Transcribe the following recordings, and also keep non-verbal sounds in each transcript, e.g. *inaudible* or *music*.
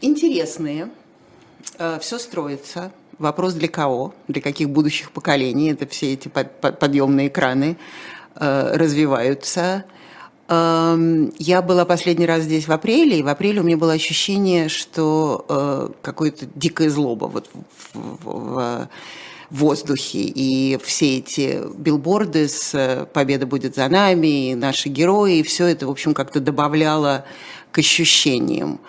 интересные. Э, Все строится. Вопрос для кого? Для каких будущих поколений? Это все эти подъемные экраны э, развиваются. Эм, я была последний раз здесь в апреле, и в апреле у меня было ощущение, что э, какое-то дикое злоба вот в, воздухе, и все эти билборды с «Победа будет за нами», и наши герои, и все это, в общем, как-то добавляло к ощущениям.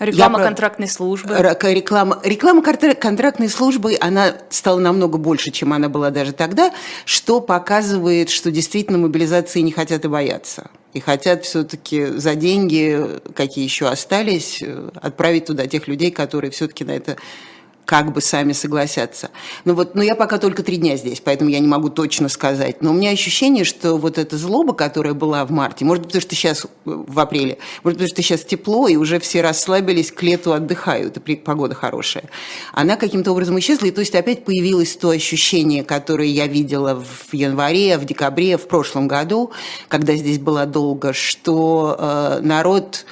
Реклама я, контрактной службы. Реклама, реклама контрактной службы, она стала намного больше, чем она была даже тогда, что показывает, что действительно мобилизации не хотят и боятся. И хотят все-таки за деньги, какие еще остались, отправить туда тех людей, которые все-таки на это как бы сами согласятся. Ну вот, но я пока только три дня здесь, поэтому я не могу точно сказать. Но у меня ощущение, что вот эта злоба, которая была в марте, может быть, потому что сейчас в апреле, может быть, потому что сейчас тепло, и уже все расслабились, к лету отдыхают, и погода хорошая, она каким-то образом исчезла, и то есть опять появилось то ощущение, которое я видела в январе, в декабре, в прошлом году, когда здесь была долго, что э, народ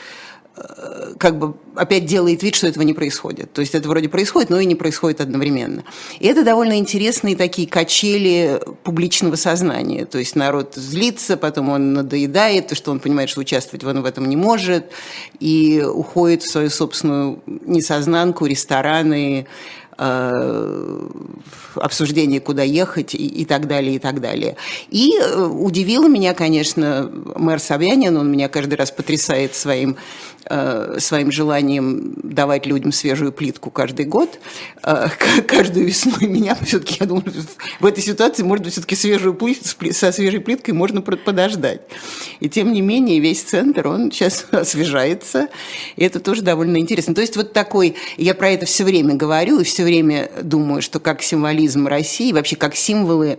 как бы опять делает вид, что этого не происходит. То есть это вроде происходит, но и не происходит одновременно. И это довольно интересные такие качели публичного сознания. То есть народ злится, потом он надоедает, то что он понимает, что участвовать он в этом не может, и уходит в свою собственную несознанку, рестораны, обсуждение, куда ехать и, и так далее, и так далее. И э, удивило меня, конечно, мэр Собянин, он меня каждый раз потрясает своим, э, своим желанием давать людям свежую плитку каждый год. *laughs* Каждую весну меня все-таки, я думаю, в этой ситуации, может быть, все-таки свежую плитку, со свежей плиткой можно подождать. И тем не менее, весь центр, он сейчас *laughs* освежается, и это тоже довольно интересно. То есть вот такой, я про это все время говорю, и все время думаю, что как символизм России, вообще как символы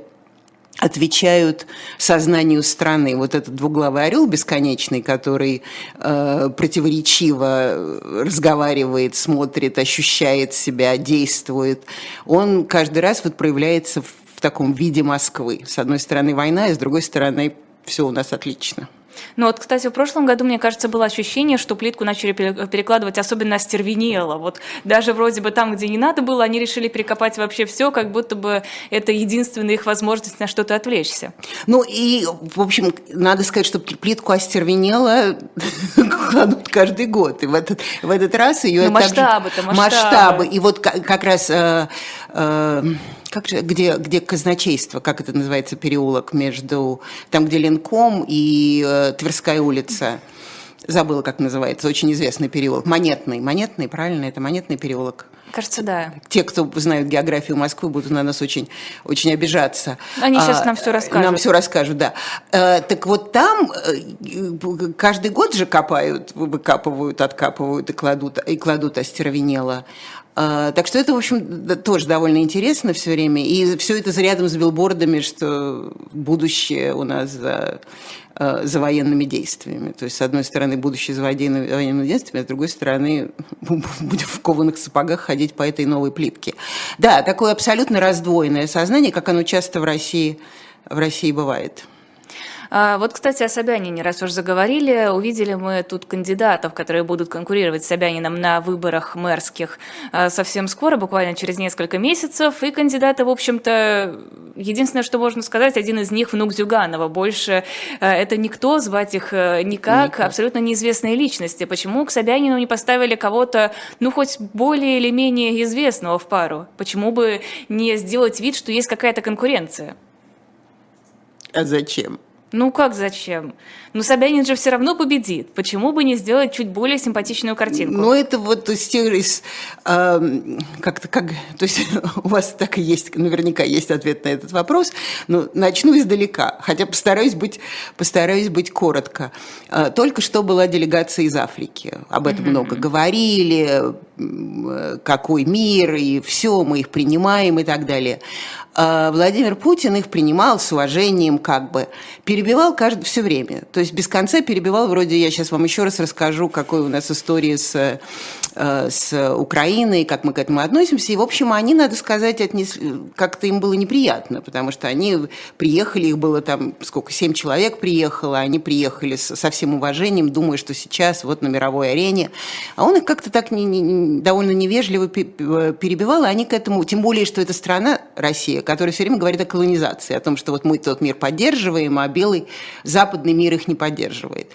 отвечают сознанию страны. Вот этот двуглавый орел бесконечный, который э, противоречиво разговаривает, смотрит, ощущает себя, действует, он каждый раз вот проявляется в, таком виде Москвы. С одной стороны война, и с другой стороны все у нас отлично. Ну вот, кстати, в прошлом году, мне кажется, было ощущение, что плитку начали перекладывать особенно остервенело. Вот даже вроде бы там, где не надо было, они решили перекопать вообще все, как будто бы это единственная их возможность на что-то отвлечься. Ну и, в общем, надо сказать, что плитку остервенело *laughs* кладут каждый год. И в этот, в этот раз ее... Ну, масштабы-то, масштабы. Масштабы. И вот как раз... Э, э, как же, где, где казначейство, как это называется, переулок между, там, где Ленком и э, Тверская улица, забыла, как называется, очень известный переулок, Монетный, Монетный, правильно, это Монетный переулок. Кажется, да. Те, кто знают географию Москвы, будут на нас очень, очень обижаться. Они сейчас а, нам все расскажут. Нам все расскажут, да. А, так вот там э, каждый год же копают, выкапывают, откапывают и кладут, и кладут остервенело. А, так что это, в общем, тоже довольно интересно все время. И все это рядом с билбордами, что будущее у нас за, а, за военными действиями. То есть, с одной стороны, будущее за военными действиями, а с другой стороны, *laughs* будем в кованых сапогах ходить по этой новой плитке. Да, такое абсолютно раздвоенное сознание, как оно часто в России, в России бывает. А, вот, кстати, о Собянине, раз уж заговорили, увидели мы тут кандидатов, которые будут конкурировать с Собянином на выборах мэрских а, совсем скоро, буквально через несколько месяцев. И кандидаты, в общем-то, единственное, что можно сказать, один из них внук Зюганова. Больше а, это никто, звать их никак, никак. абсолютно неизвестные личности. Почему к Собянину не поставили кого-то, ну, хоть более или менее известного в пару? Почему бы не сделать вид, что есть какая-то конкуренция? А зачем? Ну как зачем? Ну Собянин же все равно победит. Почему бы не сделать чуть более симпатичную картинку? Ну это вот из тех, из, э, как-то, как, то есть *laughs* у вас так и есть, наверняка есть ответ на этот вопрос, но начну издалека, хотя постараюсь быть, постараюсь быть коротко. Э, только что была делегация из Африки, об этом mm-hmm. много говорили, какой мир, и все, мы их принимаем и так далее. А Владимир Путин их принимал с уважением, как бы, перебивал каждое все время. То есть без конца перебивал, вроде я сейчас вам еще раз расскажу, какой у нас история с, э, с Украиной, как мы к этому относимся. И, в общем, они, надо сказать, отнесли, как-то им было неприятно, потому что они приехали, их было там, сколько, семь человек приехало, они приехали со всем уважением, думая, что сейчас вот на мировой арене. А он их как-то так не, не, довольно невежливо перебивал, и они к этому, тем более, что это страна, Россия, который все время говорит о колонизации, о том, что вот мы тот мир поддерживаем, а белый западный мир их не поддерживает.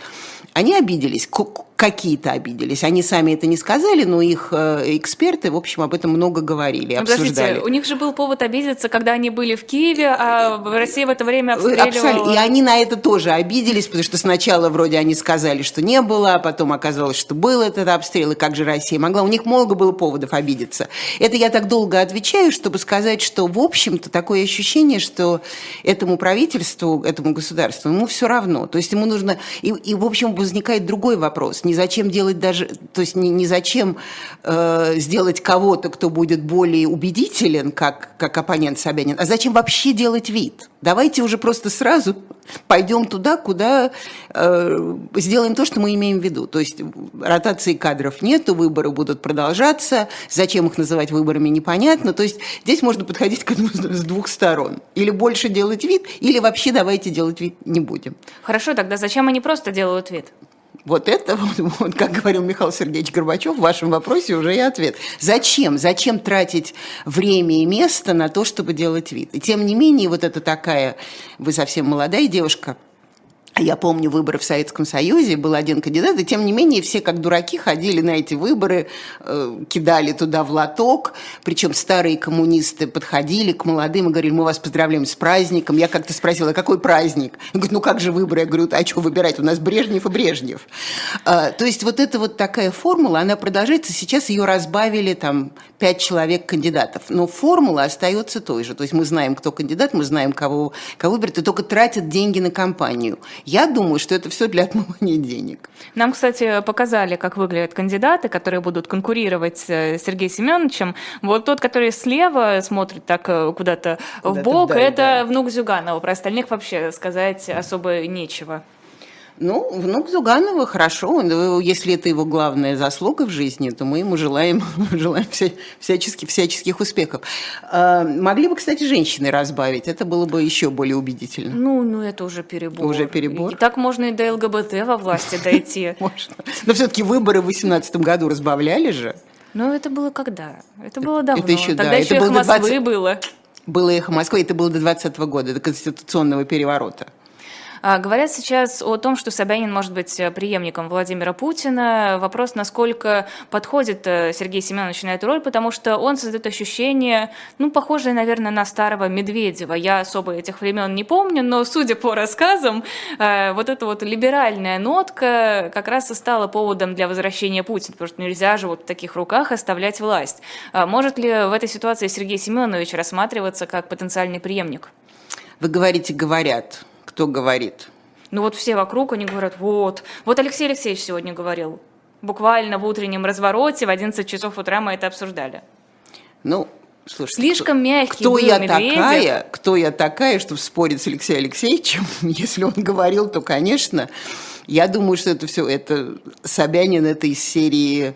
Они обиделись, какие-то обиделись. Они сами это не сказали, но их э, эксперты, в общем, об этом много говорили, обсуждали. Подождите, у них же был повод обидеться, когда они были в Киеве, а Россия в это время обстреливала... Абсолютно. И они на это тоже обиделись, потому что сначала вроде они сказали, что не было, а потом оказалось, что был этот обстрел, и как же Россия могла. У них много было поводов обидеться. Это я так долго отвечаю, чтобы сказать, что, в общем-то, такое ощущение, что этому правительству, этому государству, ему все равно. То есть ему нужно... И, и в общем, возникает другой вопрос. Не зачем делать даже... То есть не, не зачем э, сделать кого-то, кто будет более убедителен, как, как оппонент Собянин, а зачем вообще делать вид? Давайте уже просто сразу пойдем туда, куда э, сделаем то, что мы имеем в виду. То есть ротации кадров нету, выборы будут продолжаться, зачем их называть выборами, непонятно. То есть здесь можно подходить к этому с двух сторон. Или больше делать вид, или вообще давайте делать вид не будем. Хорошо, тогда зачем они просто делают вид? Вот это, *laughs* вот, вот, как говорил Михаил Сергеевич Горбачев, в вашем вопросе уже и ответ. Зачем? Зачем тратить время и место на то, чтобы делать вид? И тем не менее, вот это такая, вы совсем молодая девушка, я помню выборы в Советском Союзе, был один кандидат, и тем не менее все как дураки ходили на эти выборы, э, кидали туда в лоток, причем старые коммунисты подходили к молодым и говорили, мы вас поздравляем с праздником. Я как-то спросила, какой праздник? Он говорит, ну как же выборы? Я говорю, а что выбирать? У нас Брежнев и Брежнев. А, то есть вот эта вот такая формула, она продолжается, сейчас ее разбавили там пять человек кандидатов, но формула остается той же. То есть мы знаем, кто кандидат, мы знаем, кого, кого выберут, и только тратят деньги на кампанию. Я думаю, что это все для отмывания денег. Нам, кстати, показали, как выглядят кандидаты, которые будут конкурировать с э, Сергеем Семеновичем. Вот тот, который слева смотрит так э, куда-то куда в бок, вдаль, это да. внук Зюганова. Про остальных вообще сказать особо нечего. Ну, внук Зуганова хорошо, если это его главная заслуга в жизни, то мы ему желаем, *laughs* желаем вся, всяческих, всяческих успехов. А, могли бы, кстати, женщины разбавить, это было бы еще более убедительно. Ну, ну это уже перебор. Уже перебор. И так можно и до ЛГБТ во власти дойти. *laughs* Можно. Но все-таки выборы в 2018 году разбавляли же. Ну, это было когда? Это было давно. Это еще, Тогда да, еще это было Москвы 20... было. Было эхо Москвы, это было до 20 года, до конституционного переворота. А, говорят сейчас о том, что Собянин может быть э, преемником Владимира Путина. Вопрос, насколько подходит э, Сергей Семенович на эту роль, потому что он создает ощущение, ну, похожее, наверное, на старого Медведева. Я особо этих времен не помню, но, судя по рассказам, э, вот эта вот либеральная нотка как раз и стала поводом для возвращения Путина, потому что нельзя же вот в таких руках оставлять власть. А может ли в этой ситуации Сергей Семенович рассматриваться как потенциальный преемник? Вы говорите «говорят» кто говорит? Ну вот все вокруг, они говорят, вот. Вот Алексей Алексеевич сегодня говорил. Буквально в утреннем развороте в 11 часов утра мы это обсуждали. Ну, Слушайте, Слишком кто, мягкий кто был я Медведев. такая, кто я такая, чтобы спорить с Алексеем Алексеевичем? *laughs* Если он говорил, то, конечно, я думаю, что это все, это Собянин, это из серии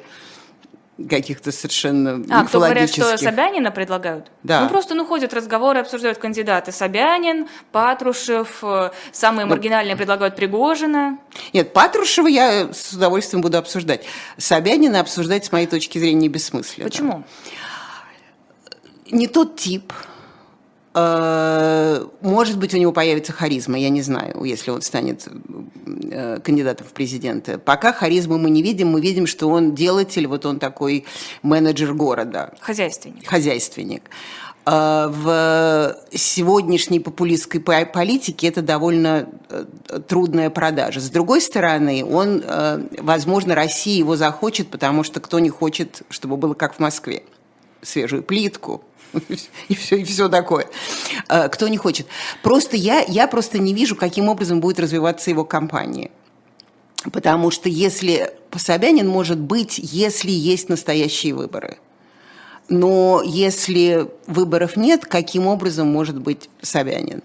каких-то совершенно А, кто говорят, что Собянина предлагают? Да. Ну, просто ну, ходят разговоры, обсуждают кандидаты. Собянин, Патрушев, э, самые ну, маргинальные предлагают Пригожина. Нет, Патрушева я с удовольствием буду обсуждать. Собянина обсуждать, с моей точки зрения, бессмысленно. Почему? Не тот тип, может быть, у него появится харизма, я не знаю, если он станет э, кандидатом в президенты. Пока харизму мы не видим, мы видим, что он делатель, вот он такой менеджер города. Хозяйственник. Хозяйственник. Э, в сегодняшней популистской политике это довольно трудная продажа. С другой стороны, он, возможно, Россия его захочет, потому что кто не хочет, чтобы было как в Москве. Свежую плитку, *laughs* и все, и все такое. А, кто не хочет. Просто я, я просто не вижу, каким образом будет развиваться его компания. Потому что если Собянин может быть, если есть настоящие выборы. Но если выборов нет, каким образом может быть Собянин?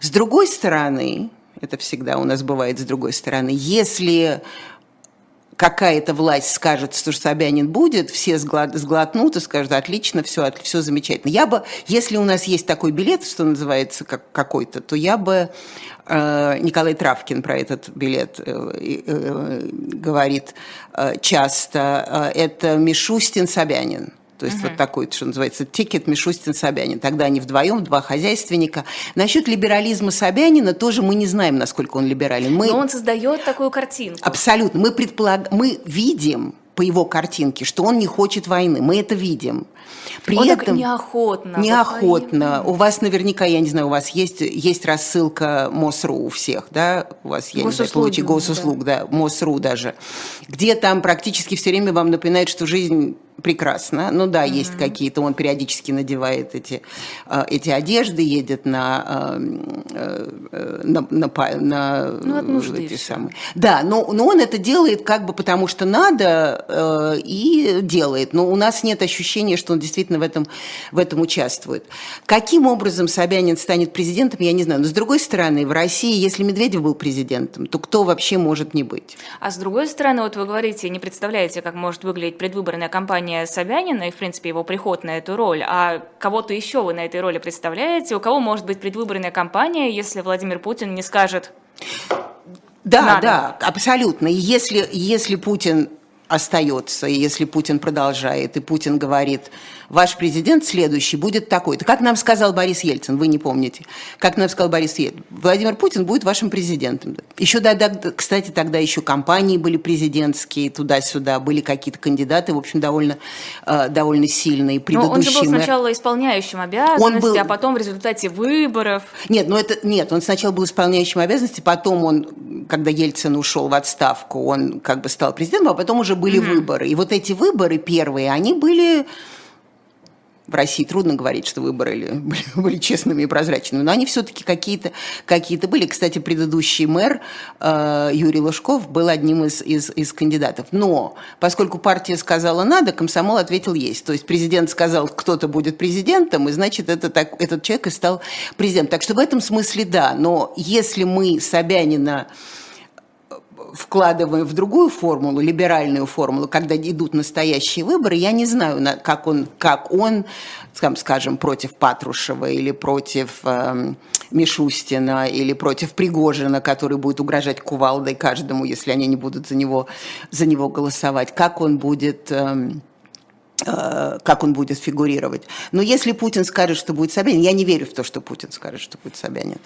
С другой стороны, это всегда у нас бывает с другой стороны, если какая-то власть скажет, что Собянин будет, все сглотнут и скажут, отлично, все, все замечательно. Я бы, если у нас есть такой билет, что называется, как какой-то, то я бы э, Николай Травкин про этот билет э, э, говорит часто. Это Мишустин Собянин. То есть угу. вот такой, что называется, тикет Мишустин Собянин. Тогда они вдвоем, два хозяйственника. Насчет либерализма Собянина тоже мы не знаем, насколько он либерален. Мы... Но он создает такую картинку. Абсолютно. Мы, предполаг... мы видим по его картинке, что он не хочет войны. Мы это видим. При он этом так неохотно. Неохотно. У вас наверняка, я не знаю, у вас есть, есть рассылка МОСРУ у всех, да? У вас, я Госуслуги, не знаю, получи, госуслуг, да. да, МОСРУ даже. Где там практически все время вам напоминает, что жизнь прекрасно. Ну да, mm-hmm. есть какие-то, он периодически надевает эти, э, эти одежды, едет на, э, э, на, на, на ну, эти самые. Да, но, но он это делает как бы потому, что надо и делает. Но у нас нет ощущения, что он действительно в этом, в этом участвует. Каким образом Собянин станет президентом, я не знаю. Но с другой стороны, в России, если Медведев был президентом, то кто вообще может не быть? А с другой стороны, вот вы говорите, не представляете, как может выглядеть предвыборная кампания выступление Собянина и, в принципе, его приход на эту роль, а кого-то еще вы на этой роли представляете? У кого может быть предвыборная кампания, если Владимир Путин не скажет да, Надо. да, абсолютно. Если, если Путин остается, если Путин продолжает, и Путин говорит, ваш президент следующий будет такой-то. Как нам сказал Борис Ельцин, вы не помните, как нам сказал Борис Ельцин, Владимир Путин будет вашим президентом. Еще, да, да, кстати, тогда еще компании были президентские, туда-сюда, были какие-то кандидаты, в общем, довольно, э, довольно сильные. Но он же был сначала исполняющим обязанности, он был... а потом в результате выборов. Нет, ну это, нет, он сначала был исполняющим обязанности, потом он, когда Ельцин ушел в отставку, он как бы стал президентом, а потом уже были mm-hmm. выборы. И вот эти выборы первые, они были в России трудно говорить, что выборы были, *laughs* были честными и прозрачными, но они все-таки какие-то какие были. Кстати, предыдущий мэр э, Юрий Лужков был одним из, из, из кандидатов. Но поскольку партия сказала «надо», комсомол ответил «есть». То есть президент сказал, кто-то будет президентом, и значит, это так, этот человек и стал президентом. Так что в этом смысле да. Но если мы Собянина вкладываем в другую формулу, либеральную формулу, когда идут настоящие выборы, я не знаю, как он, как он скажем, против Патрушева или против э, Мишустина или против Пригожина, который будет угрожать кувалдой каждому, если они не будут за него, за него голосовать, как он будет... Э, как он будет фигурировать. Но если Путин скажет, что будет Собянин, я не верю в то, что Путин скажет, что будет Собянин.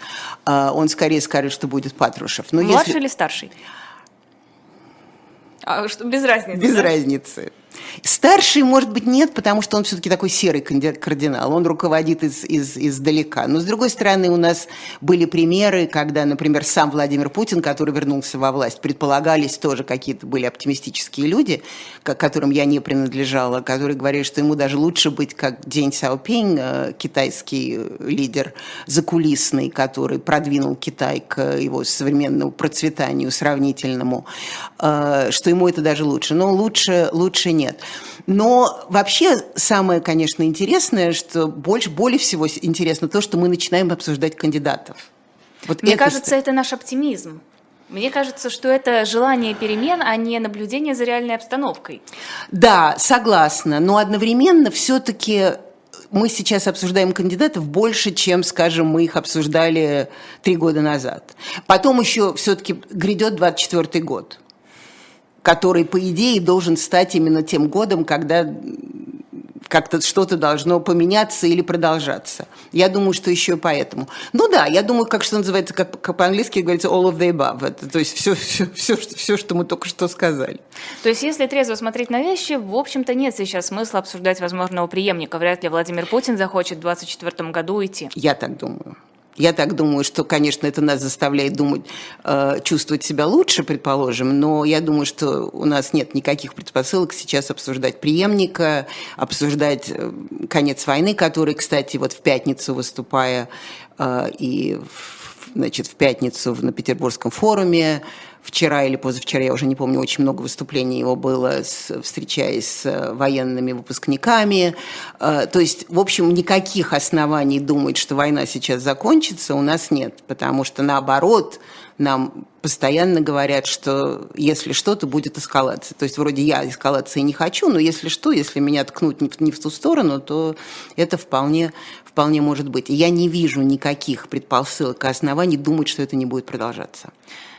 Он скорее скажет, что будет Патрушев. Но Младший если... или старший? А, что, без разницы. Без да? разницы. Старший, может быть, нет, потому что он все-таки такой серый кардинал, он руководит из, из, издалека. Но, с другой стороны, у нас были примеры, когда, например, сам Владимир Путин, который вернулся во власть, предполагались тоже какие-то были оптимистические люди, к которым я не принадлежала, которые говорили, что ему даже лучше быть как День Сяопинь, э, китайский лидер закулисный, который продвинул Китай к его современному процветанию сравнительному, э, что ему это даже лучше. Но лучше, лучше нет нет. Но вообще самое, конечно, интересное, что больше, более всего интересно то, что мы начинаем обсуждать кандидатов. Вот Мне это... кажется, это наш оптимизм. Мне кажется, что это желание перемен, а не наблюдение за реальной обстановкой. Да, согласна. Но одновременно все-таки мы сейчас обсуждаем кандидатов больше, чем, скажем, мы их обсуждали три года назад. Потом еще все-таки грядет 24 год который, по идее, должен стать именно тем годом, когда как-то что-то должно поменяться или продолжаться. Я думаю, что еще поэтому. Ну да, я думаю, как что называется, как, как по-английски говорится, all of the above. Это, то есть все, все, все, все, что мы только что сказали. То есть если трезво смотреть на вещи, в общем-то нет сейчас смысла обсуждать возможного преемника. Вряд ли Владимир Путин захочет в 2024 году уйти. Я так думаю. Я так думаю, что, конечно, это нас заставляет думать, э, чувствовать себя лучше, предположим, но я думаю, что у нас нет никаких предпосылок сейчас обсуждать преемника, обсуждать э, конец войны, который, кстати, вот в пятницу выступая э, и значит, в пятницу на Петербургском форуме вчера или позавчера, я уже не помню, очень много выступлений его было, с, встречаясь с военными выпускниками. Э, то есть, в общем, никаких оснований думать, что война сейчас закончится, у нас нет, потому что наоборот, нам постоянно говорят, что если что, то будет эскалация. То есть вроде я эскалации не хочу, но если что, если меня ткнуть не в, не в ту сторону, то это вполне, вполне может быть. И я не вижу никаких предпосылок и оснований думать, что это не будет продолжаться.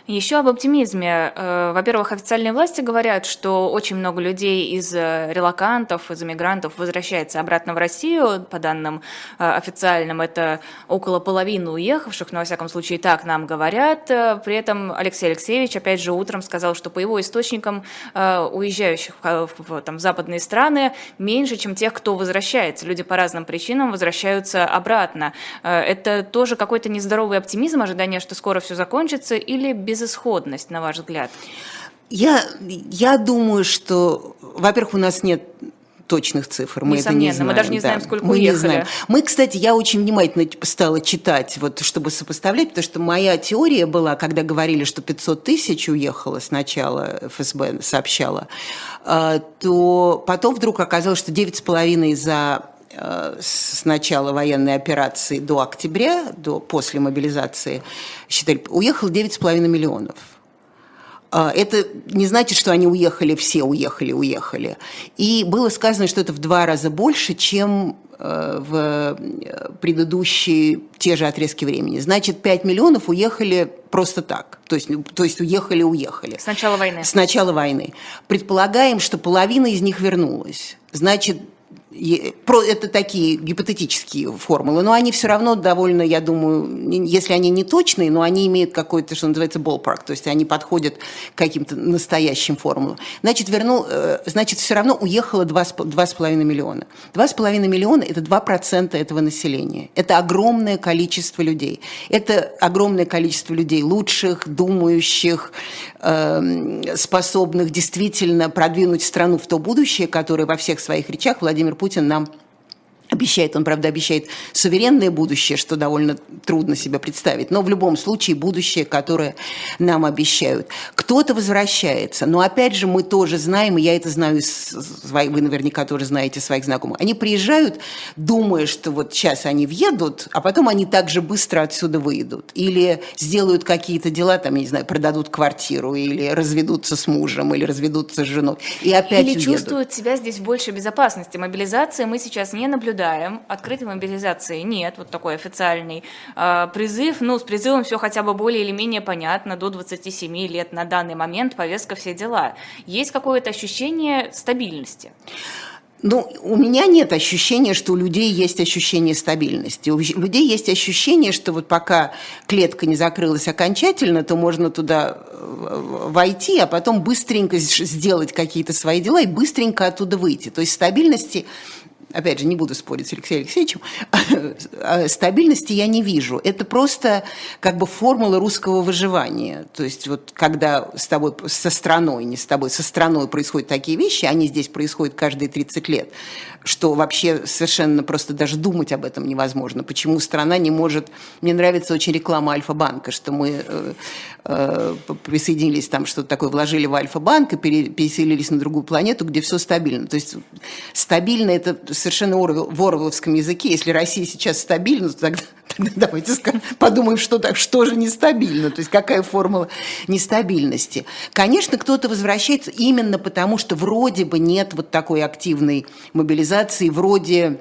Еще об оптимизме. Э, во-первых, официальные власти говорят, что очень много людей из э, релакантов, из иммигрантов возвращается обратно в Россию. По данным э, официальным, это около половины уехавших, но, во всяком случае, так нам говорят. При этом Алексей Алексеевич, опять же, утром сказал, что по его источникам уезжающих в, там, в западные страны меньше, чем тех, кто возвращается. Люди по разным причинам возвращаются обратно. Это тоже какой-то нездоровый оптимизм, ожидание, что скоро все закончится, или без безысходность, на ваш взгляд? Я, я думаю, что, во-первых, у нас нет точных цифр. Мы Несомненно, это не знаем. мы даже не знаем, сколько мы уехали. Не знаем. Мы, кстати, я очень внимательно стала читать, вот, чтобы сопоставлять, потому что моя теория была, когда говорили, что 500 тысяч уехало сначала, ФСБ сообщала, э, то потом вдруг оказалось, что 9,5 за с начала военной операции до октября, до, после мобилизации, считали, уехало 9,5 миллионов. А, это не значит, что они уехали, все уехали, уехали. И было сказано, что это в два раза больше, чем э, в э, предыдущие те же отрезки времени. Значит, 5 миллионов уехали просто так. То есть, то есть уехали, уехали. С начала войны. С начала войны. Предполагаем, что половина из них вернулась. Значит, это такие гипотетические формулы, но они все равно довольно, я думаю, если они не точные, но они имеют какой-то, что называется, ballpark, то есть они подходят к каким-то настоящим формулам. Значит, вернул, э, значит, все равно уехало 2,5 миллиона. 2,5 миллиона – это 2% этого населения. Это огромное количество людей. Это огромное количество людей лучших, думающих, эм, способных действительно продвинуть страну в то будущее, которое во всех своих речах Владимир Путин нам Обещает, он, правда, обещает суверенное будущее, что довольно трудно себе представить, но в любом случае будущее, которое нам обещают. Кто-то возвращается, но опять же мы тоже знаем, и я это знаю, вы наверняка тоже знаете своих знакомых, они приезжают, думая, что вот сейчас они въедут, а потом они также быстро отсюда выйдут. Или сделают какие-то дела, там, я не знаю, продадут квартиру, или разведутся с мужем, или разведутся с женой, и опять Или уедут. чувствуют себя здесь в большей безопасности. Мобилизации мы сейчас не наблюдаем наблюдаем. Открытой мобилизации нет, вот такой официальный э, призыв. Ну, с призывом все хотя бы более или менее понятно, до 27 лет на данный момент, повестка, все дела. Есть какое-то ощущение стабильности? Ну, у меня нет ощущения, что у людей есть ощущение стабильности. У людей есть ощущение, что вот пока клетка не закрылась окончательно, то можно туда э, войти, а потом быстренько сделать какие-то свои дела и быстренько оттуда выйти. То есть стабильности опять же, не буду спорить с Алексеем Алексеевичем, *laughs* а стабильности я не вижу. Это просто как бы формула русского выживания. То есть вот когда с тобой, со страной, не с тобой, со страной происходят такие вещи, они здесь происходят каждые 30 лет, что вообще совершенно просто даже думать об этом невозможно. Почему страна не может... Мне нравится очень реклама Альфа-банка, что мы э, э, присоединились там, что-то такое, вложили в Альфа-банк и переселились на другую планету, где все стабильно. То есть стабильно это совершенно в Орвеловском языке. Если Россия сейчас стабильна, то тогда, *laughs* тогда давайте подумаем, что, так, что же нестабильно, то есть какая формула нестабильности. Конечно, кто-то возвращается именно потому, что вроде бы нет вот такой активной мобилизации, вроде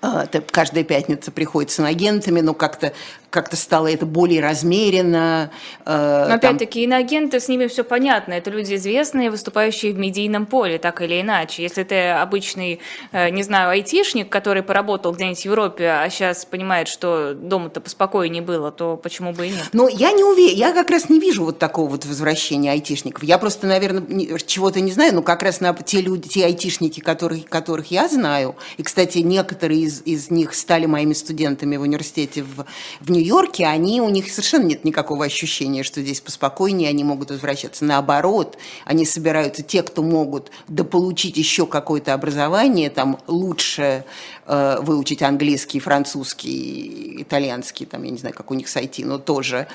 а, каждая пятница приходится на агентами, но как-то как-то стало это более размеренно. Э, Но опять-таки иноагенты, с ними все понятно. Это люди известные, выступающие в медийном поле, так или иначе. Если ты обычный, э, не знаю, айтишник, который поработал где-нибудь в Европе, а сейчас понимает, что дома-то поспокойнее было, то почему бы и нет? Но я не уверена, я как раз не вижу вот такого вот возвращения айтишников. Я просто, наверное, чего-то не знаю, но как раз на те люди, те айтишники, которых, которых я знаю, и, кстати, некоторые из, из них стали моими студентами в университете в, в Нью-Йорке, они, у них совершенно нет никакого ощущения, что здесь поспокойнее, они могут возвращаться. Наоборот, они собираются, те, кто могут дополучить еще какое-то образование, там лучше э, выучить английский, французский, итальянский, там, я не знаю, как у них сойти, но тоже,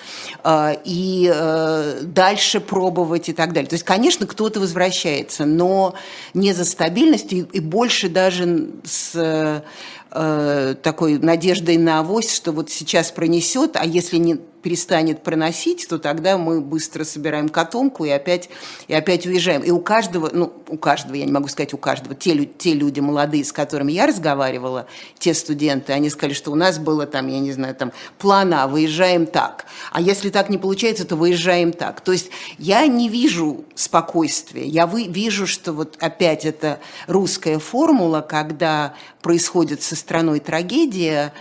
э, и э, дальше пробовать и так далее. То есть, конечно, кто-то возвращается, но не за стабильность и, и больше даже с э, такой надеждой на авось, что вот сейчас пронесет, а если не перестанет проносить, то тогда мы быстро собираем котомку и опять, и опять уезжаем. И у каждого, ну, у каждого, я не могу сказать у каждого, те, те люди молодые, с которыми я разговаривала, те студенты, они сказали, что у нас было там, я не знаю, там, плана, выезжаем так. А если так не получается, то выезжаем так. То есть я не вижу спокойствия. Я вы, вижу, что вот опять это русская формула, когда происходит со страной трагедия,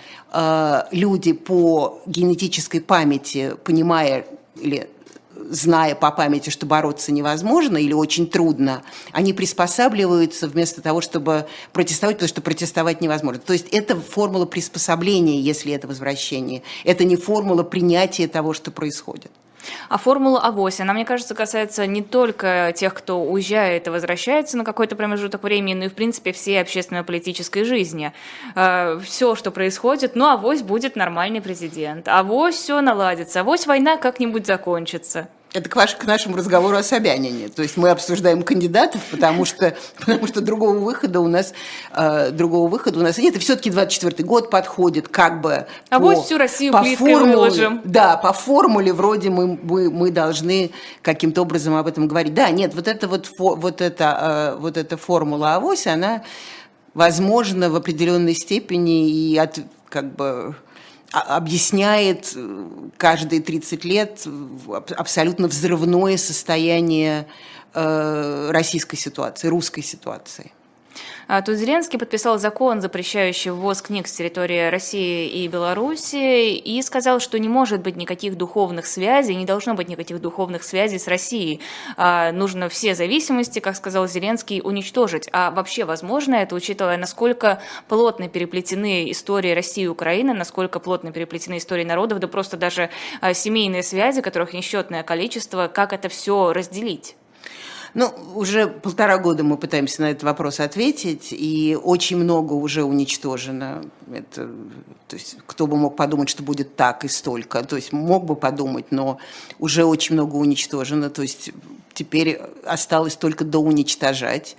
люди по генетической памяти, понимая или зная по памяти, что бороться невозможно или очень трудно, они приспосабливаются вместо того, чтобы протестовать, потому что протестовать невозможно. То есть это формула приспособления, если это возвращение. Это не формула принятия того, что происходит. А формула авось, она, мне кажется, касается не только тех, кто уезжает и возвращается на какой-то промежуток времени, но и, в принципе, всей общественно-политической жизни. Э, все, что происходит, ну, авось будет нормальный президент, авось все наладится, авось война как-нибудь закончится. Это к, ваш, к нашему разговору о Собянине. То есть мы обсуждаем кандидатов, потому что, *laughs* потому что другого выхода у нас э, другого выхода у нас нет. И все-таки 24 год подходит как бы А по, вот всю Россию по формуле, выложим. Да, по формуле вроде мы, мы, мы должны каким-то образом об этом говорить. Да, нет, вот это вот, вот, это, э, вот эта формула авось, она возможно в определенной степени и от, как бы объясняет э, каждые 30 лет абсолютно взрывное состояние э, российской ситуации, русской ситуации. А, тут Зеленский подписал закон, запрещающий ввоз книг с территории России и Беларуси, и сказал, что не может быть никаких духовных связей, не должно быть никаких духовных связей с Россией. А, нужно все зависимости, как сказал Зеленский, уничтожить. А вообще возможно это, учитывая, насколько плотно переплетены истории России и Украины, насколько плотно переплетены истории народов, да просто даже а, семейные связи, которых несчетное количество, как это все разделить? Ну, уже полтора года мы пытаемся на этот вопрос ответить, и очень много уже уничтожено. Это, то есть, кто бы мог подумать, что будет так и столько. То есть, мог бы подумать, но уже очень много уничтожено. То есть, теперь осталось только доуничтожать.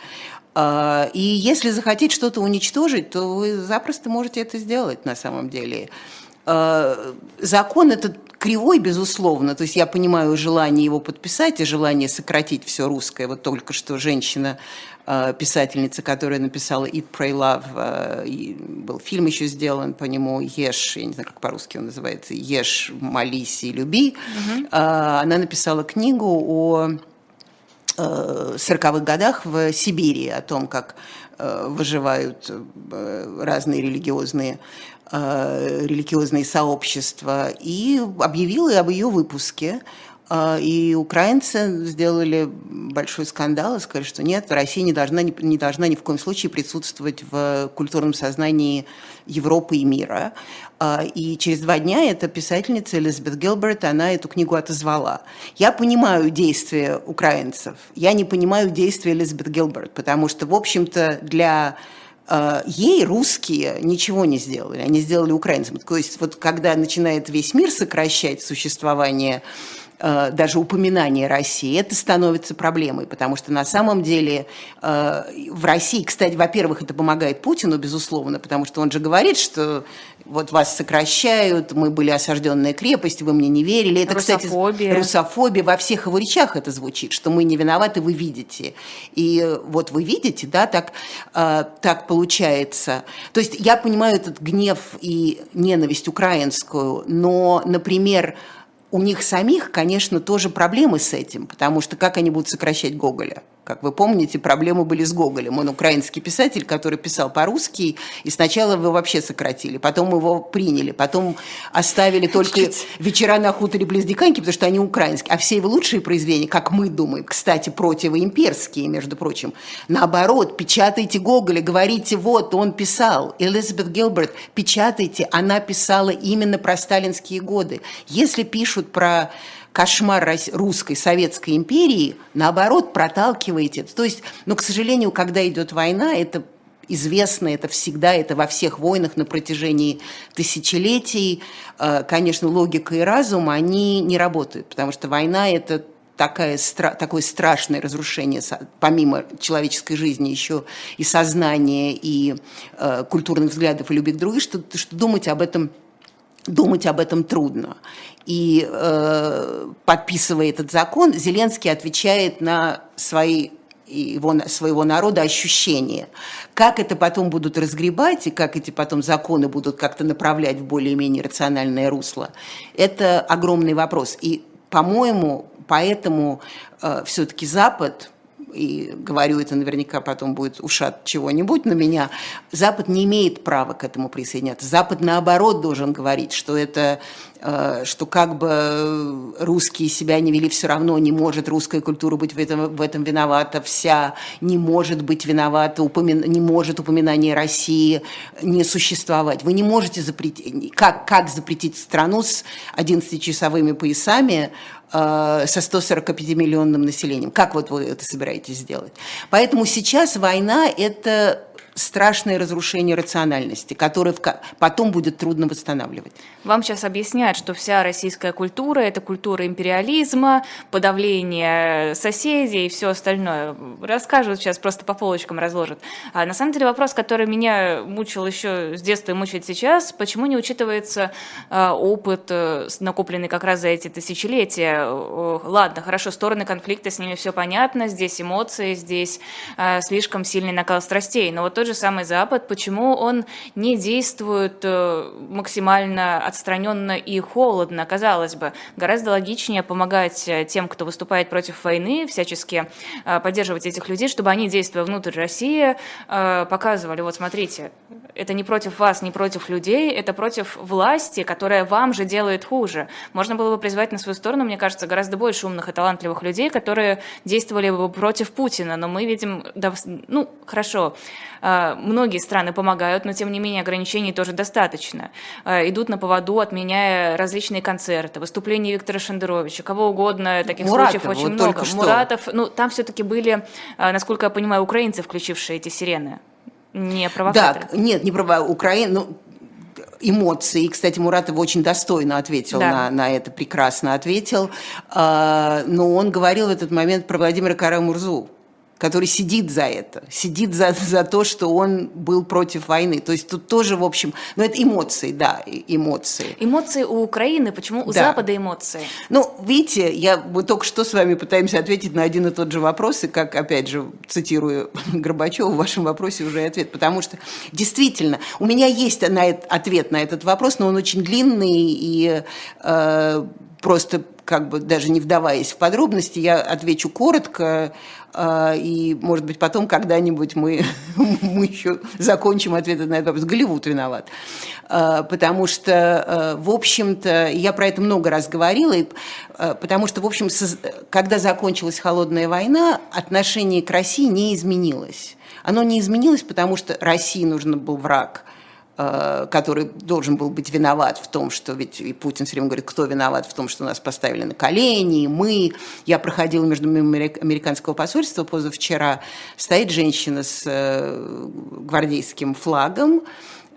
А, и если захотеть что-то уничтожить, то вы запросто можете это сделать на самом деле. А, закон этот кривой, безусловно. То есть я понимаю желание его подписать и желание сократить все русское. Вот только что женщина, э, писательница, которая написала «Eat, Pray, Love», э, и был фильм еще сделан по нему «Ешь», я не знаю, как по-русски он называется, «Ешь, молись и люби». Угу. Она написала книгу о 40-х годах в Сибири, о том, как выживают разные религиозные Э, религиозные сообщества, и объявила об ее выпуске. Э, и украинцы сделали большой скандал и сказали, что нет, Россия не должна, не должна ни в коем случае присутствовать в культурном сознании Европы и мира. Э, и через два дня эта писательница Элизабет Гилберт, она эту книгу отозвала. Я понимаю действия украинцев, я не понимаю действия Элизабет Гилберт, потому что, в общем-то, для ей русские ничего не сделали, они сделали украинцам. То есть вот когда начинает весь мир сокращать существование а, даже упоминание России, это становится проблемой, потому что на самом деле а, в России, кстати, во-первых, это помогает Путину, безусловно, потому что он же говорит, что вот вас сокращают, мы были осажденная крепость, вы мне не верили. Это, русофобия. кстати, русофобия. Во всех его речах это звучит, что мы не виноваты, вы видите. И вот вы видите, да, так, э, так получается. То есть я понимаю этот гнев и ненависть украинскую, но, например, у них самих, конечно, тоже проблемы с этим, потому что как они будут сокращать Гоголя? Как вы помните, проблемы были с Гоголем. Он украинский писатель, который писал по-русски, и сначала его вообще сократили, потом его приняли, потом оставили только «Вечера на хуторе близ Диканьки», потому что они украинские. А все его лучшие произведения, как мы думаем, кстати, противоимперские, между прочим, наоборот, печатайте Гоголя, говорите, вот, он писал. Элизабет Гилберт, печатайте, она писала именно про сталинские годы. Если пишут про кошмар русской советской империи, наоборот, проталкиваете. То есть, но, к сожалению, когда идет война, это известно, это всегда, это во всех войнах на протяжении тысячелетий. Э, конечно, логика и разум, они не работают, потому что война – это такая, такое страшное разрушение, помимо человеческой жизни, еще и сознания, и э, культурных взглядов, и любви к другим, что, что думать об этом думать об этом трудно. И э, подписывая этот закон, Зеленский отвечает на свои его, своего народа ощущения. Как это потом будут разгребать и как эти потом законы будут как-то направлять в более-менее рациональное русло, это огромный вопрос. И, по-моему, поэтому э, все-таки Запад и говорю это наверняка потом будет ушат чего-нибудь на меня, Запад не имеет права к этому присоединяться. Запад, наоборот, должен говорить, что это Э, что как бы русские себя не вели, все равно не может русская культура быть в этом, в этом виновата, вся не может быть виновата, упомин, не может упоминание России не существовать. Вы не можете запретить, как, как запретить страну с 11-часовыми поясами, со 145-миллионным населением. Как вот вы это собираетесь сделать? Поэтому сейчас война – это страшное разрушение рациональности, которое потом будет трудно восстанавливать. Вам сейчас объясняют, что вся российская культура – это культура империализма, подавления соседей и все остальное. Расскажут сейчас, просто по полочкам разложат. А на самом деле вопрос, который меня мучил еще с детства и мучает сейчас, почему не учитывается а, опыт, э, накопленный как раз за эти тысячелетия? Ладно, хорошо, стороны конфликта, с ними все понятно, здесь эмоции, здесь слишком сильный накал страстей, но вот тот же самый Запад, почему он не действует э, максимально отстраненно и холодно, казалось бы. Гораздо логичнее помогать э, тем, кто выступает против войны, всячески э, поддерживать этих людей, чтобы они, действуя внутрь России, показывали, вот смотрите, это не против вас, не против людей, это против власти, которая вам же делает хуже. Можно было бы призвать на свою сторону, мне кажется, гораздо больше умных и талантливых людей, которые действовали бы против Путина, но мы видим, ну, хорошо, многие страны помогают, но тем не менее ограничений тоже достаточно. А, идут на поводу, отменяя различные концерты, выступления Виктора Шендеровича, кого угодно, таких Муратов, случаев очень вот много. Муратов, ну там все-таки были, а, насколько я понимаю, украинцы, включившие эти сирены. Не провокаторы. Да, нет, не провокаторы. Украина, ну, эмоции. И, кстати, Муратов очень достойно ответил да. на, на это, прекрасно ответил. Но он говорил в этот момент про Владимира Карамурзу который сидит за это, сидит за, за то, что он был против войны. То есть тут тоже, в общем, ну это эмоции, да, эмоции. Эмоции у Украины, почему у да. Запада эмоции? Ну, видите, я, мы только что с вами пытаемся ответить на один и тот же вопрос, и как, опять же, цитирую *laughs* Горбачева, в вашем вопросе уже ответ, потому что действительно, у меня есть на это, ответ на этот вопрос, но он очень длинный и э, просто как бы даже не вдаваясь в подробности, я отвечу коротко, а, и, может быть, потом когда-нибудь мы, *laughs* мы еще закончим ответы на этот вопрос. Голливуд виноват. А, потому что, а, в общем-то, я про это много раз говорила, потому что, в общем, когда закончилась холодная война, отношение к России не изменилось. Оно не изменилось, потому что России нужен был враг – который должен был быть виноват в том, что ведь и Путин все время говорит, кто виноват в том, что нас поставили на колени, и мы. Я проходила между американского посольства позавчера, стоит женщина с э, гвардейским флагом,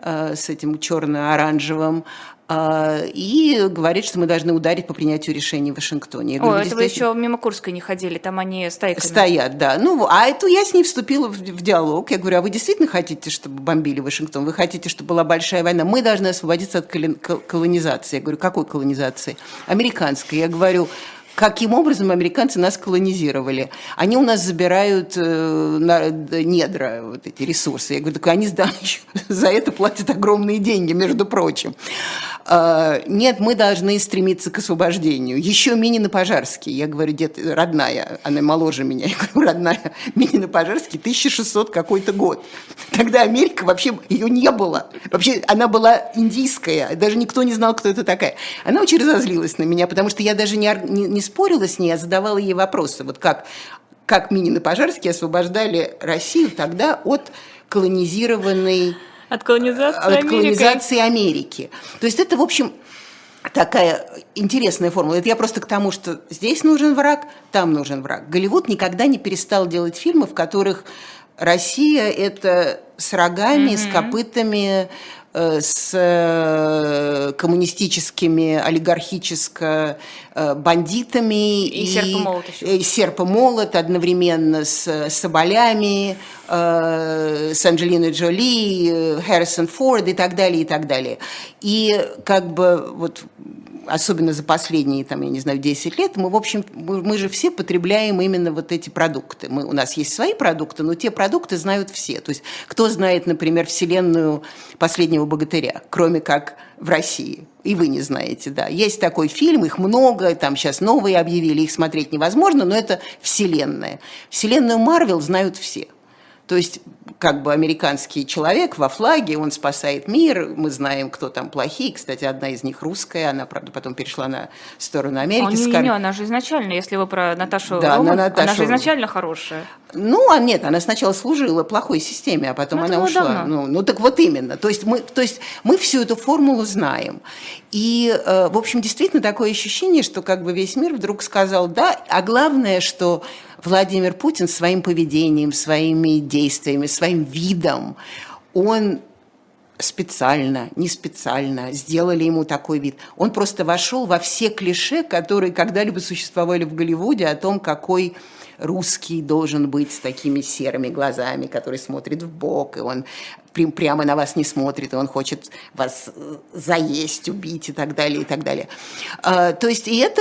э, с этим черно-оранжевым, и говорит, что мы должны ударить по принятию решений в Вашингтоне. Я говорю, О, это вы еще мимо Курской не ходили, там они стайками. Стоят, да. Ну, а эту я с ней вступила в, в диалог. Я говорю, а вы действительно хотите, чтобы бомбили Вашингтон? Вы хотите, чтобы была большая война? Мы должны освободиться от колонизации. Я говорю, какой колонизации? Американской. Я говорю, каким образом американцы нас колонизировали. Они у нас забирают э, на, недра, вот эти ресурсы. Я говорю, так они да, *laughs* за это платят огромные деньги, между прочим. э, нет, мы должны стремиться к освобождению. Еще Минина Пожарский, я говорю, дед, родная, она моложе меня, я говорю, родная, Минина Пожарский, 1600 какой-то год. Тогда Америка вообще, ее не было. Вообще, она была индийская, даже никто не знал, кто это такая. Она очень разозлилась на меня, потому что я даже не, не, не спорила с ней, а задавала ей вопросы. Вот как, как Минин и Пожарский освобождали Россию тогда от колонизированной от колонизации, от колонизации Америки. То есть это, в общем, такая интересная формула. Это я просто к тому, что здесь нужен враг, там нужен враг. Голливуд никогда не перестал делать фильмы, в которых Россия – это с рогами, mm-hmm. с копытами, с э, коммунистическими, олигархическо э, бандитами и, и серп и молот, и серп и молот одновременно с соболями, с Анджелиной Джоли, Харрисон Форд и так далее, и так далее. И как бы вот особенно за последние, там, я не знаю, 10 лет, мы, в общем, мы, мы же все потребляем именно вот эти продукты. Мы, у нас есть свои продукты, но те продукты знают все. То есть кто знает, например, вселенную «Последнего богатыря», кроме как в России? И вы не знаете, да. Есть такой фильм, их много, там сейчас новые объявили, их смотреть невозможно, но это вселенная. Вселенную Марвел знают все. То есть, как бы американский человек во флаге, он спасает мир, мы знаем, кто там плохие. Кстати, одна из них русская, она, правда, потом перешла на сторону Америки. А, не, не, не, она же изначально, если вы про Наташу да, Роман, Наташу... она же изначально хорошая. Ну, а нет, она сначала служила плохой системе, а потом ну, она ушла. Ну, ну, так вот именно. То есть, мы, то есть мы всю эту формулу знаем. И, э, в общем, действительно такое ощущение, что как бы весь мир вдруг сказал «да», а главное, что Владимир Путин своим поведением, своими действиями, своим видом, он специально, не специально сделали ему такой вид. Он просто вошел во все клише, которые когда-либо существовали в Голливуде о том, какой русский должен быть с такими серыми глазами, который смотрит в бок, и он прямо на вас не смотрит, и он хочет вас э, заесть, убить и так далее, и так далее. А, то есть и это,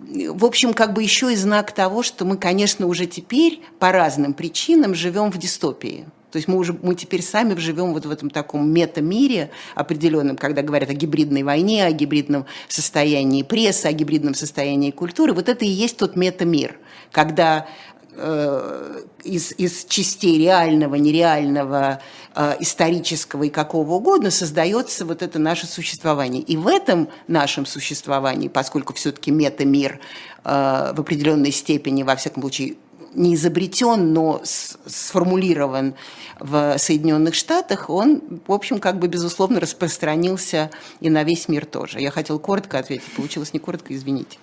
в общем, как бы еще и знак того, что мы, конечно, уже теперь по разным причинам живем в дистопии. То есть мы уже мы теперь сами живем вот в этом таком мета-мире определенном, когда говорят о гибридной войне, о гибридном состоянии прессы, о гибридном состоянии культуры. Вот это и есть тот мета-мир, когда э, из, из частей реального, нереального, э, исторического и какого угодно создается вот это наше существование. И в этом нашем существовании, поскольку все-таки мета-мир э, в определенной степени, во всяком случае, не изобретен, но сформулирован в Соединенных Штатах, он, в общем, как бы, безусловно, распространился и на весь мир тоже. Я хотел коротко ответить, получилось не коротко, извините.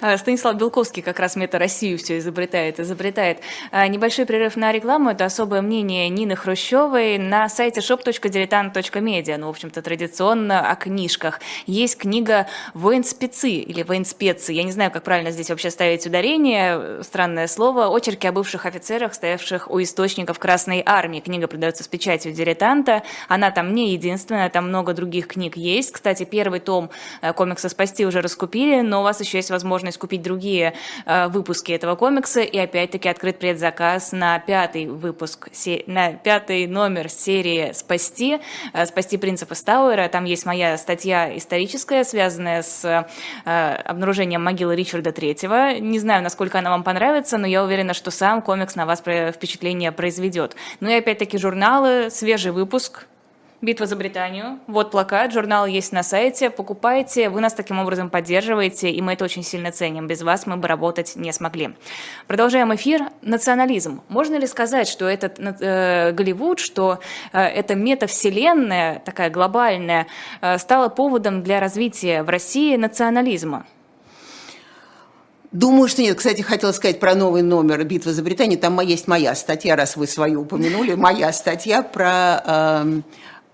А, Станислав Белковский как раз мета Россию все изобретает, изобретает. А, небольшой прерыв на рекламу, это особое мнение Нины Хрущевой на сайте shop.diletant.media, ну, в общем-то, традиционно о книжках. Есть книга «Воинспецы» или «Воинспецы», я не знаю, как правильно здесь вообще ставить ударение, странное слово, очень очерки о бывших офицерах, стоявших у источников Красной Армии. Книга продается с печатью дилетанта. Она там не единственная, там много других книг есть. Кстати, первый том э, комикса «Спасти» уже раскупили, но у вас еще есть возможность купить другие э, выпуски этого комикса. И опять-таки открыт предзаказ на пятый выпуск, на пятый номер серии «Спасти», э, «Спасти принципа Стауэра». Там есть моя статья историческая, связанная с обнаружением могилы Ричарда Третьего. Не знаю, насколько она вам понравится, но я уверена, что сам комикс на вас впечатление произведет. Ну и опять-таки журналы, свежий выпуск, Битва за Британию. Вот плакат, журнал есть на сайте. Покупайте, вы нас таким образом поддерживаете, и мы это очень сильно ценим. Без вас мы бы работать не смогли. Продолжаем эфир. Национализм. Можно ли сказать, что этот э, Голливуд, что э, эта метавселенная, такая глобальная, э, стала поводом для развития в России национализма? Думаю, что нет. Кстати, хотела сказать про новый номер «Битва за Британию». Там есть моя статья, раз вы свою упомянули, моя статья про э, Э,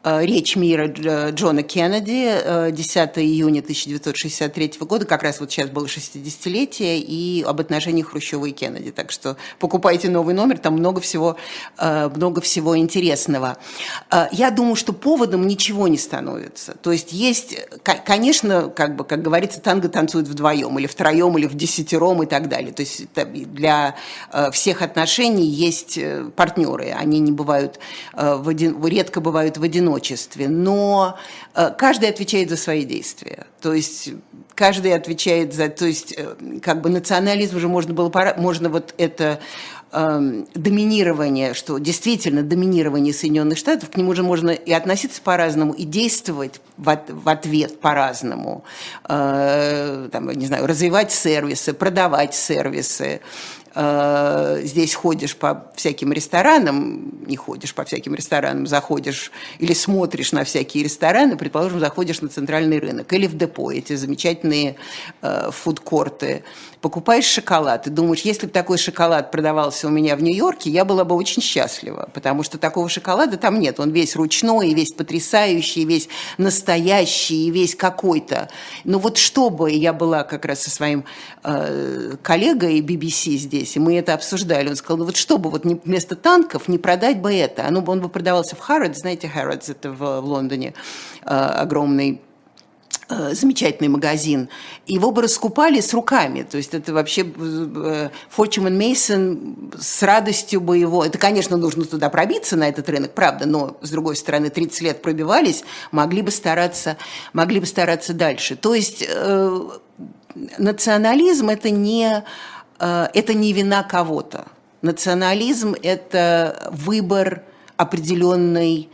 речь мира Джона Кеннеди 10 э, июня 1963 года, как раз вот сейчас было 60-летие, и об отношениях Хрущева и Кеннеди. Так что покупайте новый номер, там много всего, э, много всего интересного. Я думаю, что поводом ничего не становится. То есть есть, конечно, как, бы, как говорится, танго танцует вдвоем, или втроем, или в десятером и так далее. То есть для всех отношений есть партнеры. Они не бывают, редко бывают в одиночку одиночестве, но э, каждый отвечает за свои действия. То есть каждый отвечает за... То есть э, как бы национализм уже можно было... Можно вот это э, доминирование, что действительно доминирование Соединенных Штатов, к нему же можно и относиться по-разному, и действовать в, в ответ по-разному. Э, там, не знаю, развивать сервисы, продавать сервисы, Э, здесь ходишь по всяким ресторанам, не ходишь по всяким ресторанам, заходишь или смотришь на всякие рестораны, предположим, заходишь на центральный рынок или в депо, эти замечательные э, фудкорты, покупаешь шоколад и думаешь, если бы такой шоколад продавался у меня в Нью-Йорке, я была бы очень счастлива, потому что такого шоколада там нет. Он весь ручной, весь потрясающий, весь настоящий, весь какой-то. Но вот чтобы я была как раз со своим э, коллегой BBC здесь, и мы это обсуждали, он сказал, ну вот чтобы вот вместо танков не продать бы это, оно, он бы продавался в Harrods, знаете, Harrods это в, в Лондоне э, огромный Э, замечательный магазин. Его бы раскупали с руками. То есть это вообще э, Fortune Mason с радостью бы его... Это, конечно, нужно туда пробиться, на этот рынок, правда, но, с другой стороны, 30 лет пробивались, могли бы стараться, могли бы стараться дальше. То есть э, национализм – это не, это не вина кого-то. Национализм – это выбор определенной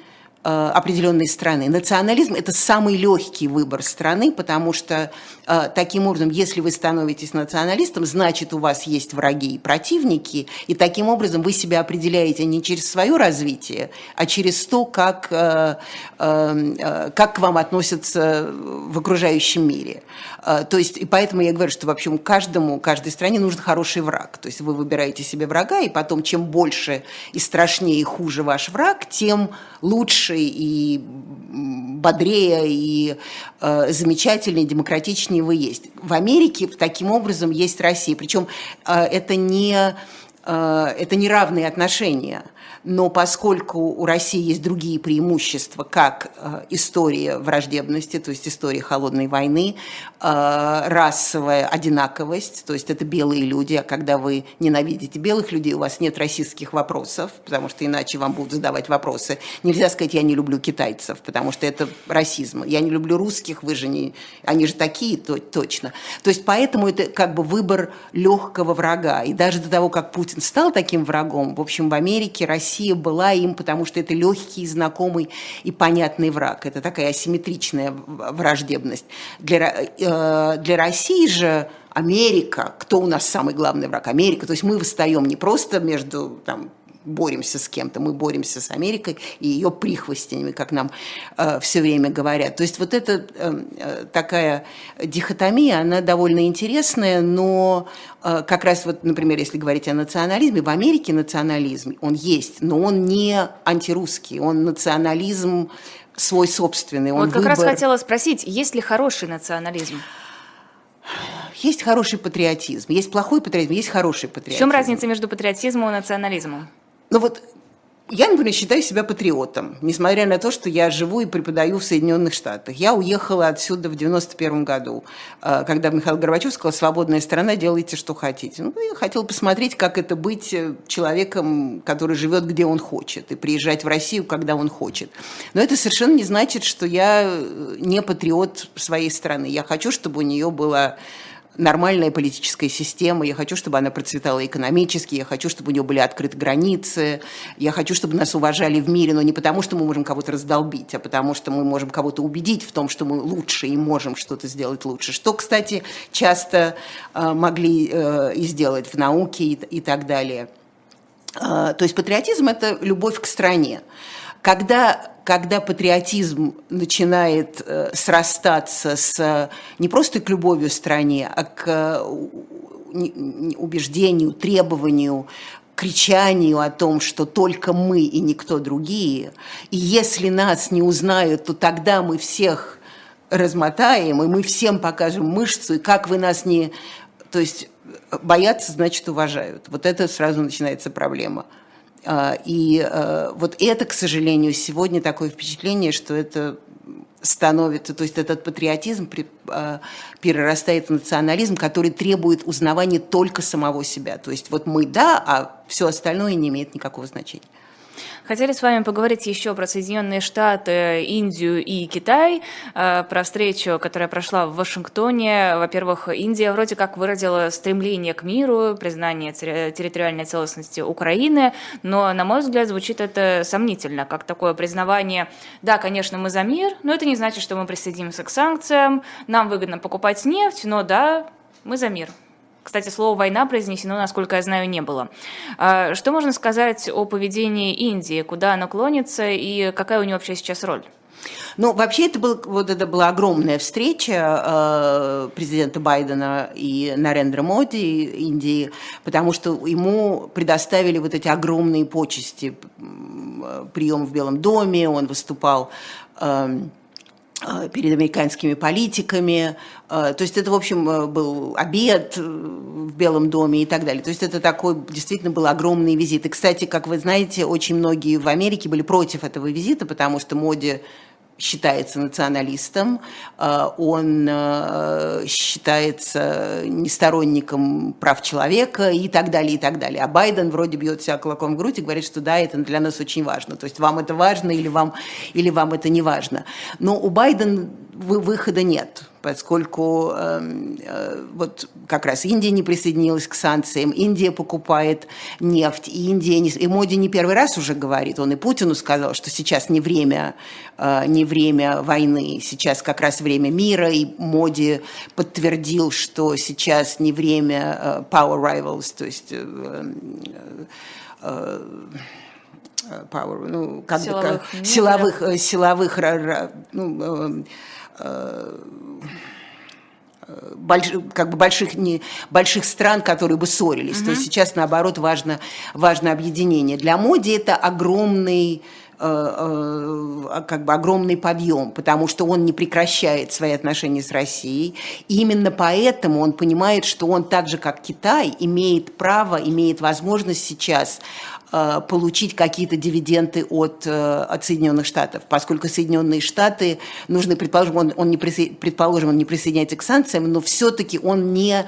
Э, определенной страны. Национализм – это самый легкий выбор страны, потому что э, таким образом, если вы становитесь националистом, значит, у вас есть враги и противники, и таким образом вы себя определяете не через свое развитие, а через то, как, э, как к вам относятся в окружающем мире. То есть, и поэтому я говорю, что, в общем, каждому, каждой стране нужен хороший враг. То есть вы выбираете себе врага, и потом, чем больше и страшнее и хуже ваш враг, тем лучше и бодрее и э, замечательнее, демократичнее вы есть. В Америке таким образом есть Россия. Причем э, это не э, это не равные отношения но поскольку у России есть другие преимущества, как э, история враждебности, то есть история холодной войны, э, расовая одинаковость, то есть это белые люди, а когда вы ненавидите белых людей, у вас нет российских вопросов, потому что иначе вам будут задавать вопросы. Нельзя сказать, я не люблю китайцев, потому что это расизм. Я не люблю русских, вы же не... Они же такие, то, точно. То есть поэтому это как бы выбор легкого врага. И даже до того, как Путин стал таким врагом, в общем, в Америке Россия Россия была им, потому что это легкий, знакомый и понятный враг. Это такая асимметричная враждебность. Для, э, для России же Америка, кто у нас самый главный враг? Америка. То есть мы восстаем не просто между там, боремся с кем-то, мы боремся с Америкой и ее прихвостнями, как нам э, все время говорят. То есть вот эта э, э, такая дихотомия, она довольно интересная, но э, как раз вот, например, если говорить о национализме, в Америке национализм, он есть, но он не антирусский, он национализм свой собственный. Он вот как выбор... раз хотела спросить, есть ли хороший национализм? Есть хороший патриотизм, есть плохой патриотизм, есть хороший патриотизм. В чем разница между патриотизмом и национализмом? Ну вот я, например, считаю себя патриотом, несмотря на то, что я живу и преподаю в Соединенных Штатах. Я уехала отсюда в 91 году, э, когда Михаил Горбачев сказал, свободная страна, делайте, что хотите. Ну, я хотела посмотреть, как это быть э, человеком, который живет, где он хочет, и приезжать в Россию, когда он хочет. Но это совершенно не значит, что я э, не патриот своей страны. Я хочу, чтобы у нее была нормальная политическая система, я хочу, чтобы она процветала экономически, я хочу, чтобы у нее были открыты границы, я хочу, чтобы нас уважали в мире, но не потому, что мы можем кого-то раздолбить, а потому, что мы можем кого-то убедить в том, что мы лучше и можем что-то сделать лучше. Что, кстати, часто э, могли э, и сделать в науке и, так далее. Э, то есть патриотизм – это любовь к стране. Когда когда патриотизм начинает э, срастаться с не просто к любовью стране, а к э, убеждению, требованию, кричанию о том, что только мы и никто другие, и если нас не узнают, то тогда мы всех размотаем, и мы всем покажем мышцу, и как вы нас не... То есть боятся, значит, уважают. Вот это сразу начинается проблема. А, и э, вот это, к сожалению, сегодня такое впечатление, что это становится, то есть этот патриотизм а, перерастает в национализм, который требует узнавания только самого себя. То есть вот мы да, а все остальное не имеет никакого значения. Хотели с вами поговорить еще про Соединенные Штаты, Индию и Китай, э, про встречу, которая прошла в Вашингтоне. Во-первых, Индия вроде как выразила стремление к миру, признание территориальной целостности Украины, но, на мой взгляд, звучит это сомнительно, как такое признавание, да, конечно, мы за мир, но это не значит, что мы присоединимся к санкциям, нам выгодно покупать нефть, но да, мы за мир. Кстати, слово «война» произнесено, насколько я знаю, не было. А, что можно сказать о поведении Индии? Куда она клонится и какая у нее вообще сейчас роль? Ну, вообще, это, был, вот это была огромная встреча э, президента Байдена и Нарендра Моди Индии, потому что ему предоставили вот эти огромные почести, прием в Белом доме, он выступал э, перед американскими политиками. Э, то есть это, в общем, э, был обед в Белом доме и так далее. То есть это такой действительно был огромный визит. И, кстати, как вы знаете, очень многие в Америке были против этого визита, потому что Моди считается националистом, э, он э, считается несторонником прав человека и так далее, и так далее. А Байден вроде бьет себя кулаком в грудь и говорит, что да, это для нас очень важно. То есть вам это важно или вам, или вам это не важно. Но у Байдена выхода нет поскольку э, э, вот как раз Индия не присоединилась к санкциям, Индия покупает нефть, и Индия не, и Моди не первый раз уже говорит, он и Путину сказал, что сейчас не время, э, не время войны, сейчас как раз время мира, и Моди подтвердил, что сейчас не время э, power rivals, то есть э, э, power, ну, как силовых, как, силовых, э, силовых, ну, э, Э, больш, как бы больших, не, больших стран, которые бы ссорились. Mm-hmm. То есть сейчас, наоборот, важно, важно объединение. Для Моди это огромный э, э, как бы огромный подъем, потому что он не прекращает свои отношения с Россией. И именно поэтому он понимает, что он так же, как Китай, имеет право, имеет возможность сейчас Э, получить какие-то дивиденды от, э, от Соединенных Штатов, поскольку Соединенные Штаты, нужно, предположим, он, он не, предположим, он не присоединяется к санкциям, но все-таки он не,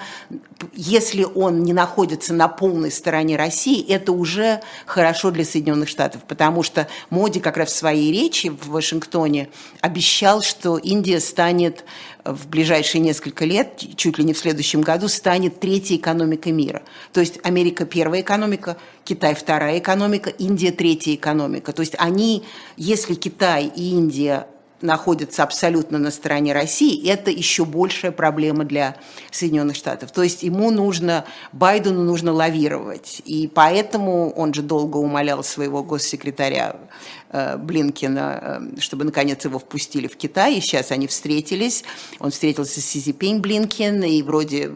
если он не находится на полной стороне России, это уже хорошо для Соединенных Штатов, потому что Моди как раз в своей речи в Вашингтоне обещал, что Индия станет в ближайшие несколько лет, чуть ли не в следующем году, станет третьей экономикой мира. То есть Америка первая экономика, Китай вторая экономика, Индия третья экономика. То есть они, если Китай и Индия находятся абсолютно на стороне России, это еще большая проблема для Соединенных Штатов. То есть ему нужно, Байдену нужно лавировать. И поэтому он же долго умолял своего госсекретаря Блинкина, э, чтобы наконец его впустили в Китай. И сейчас они встретились. Он встретился с Си Цзиньпинь Блинкин, и вроде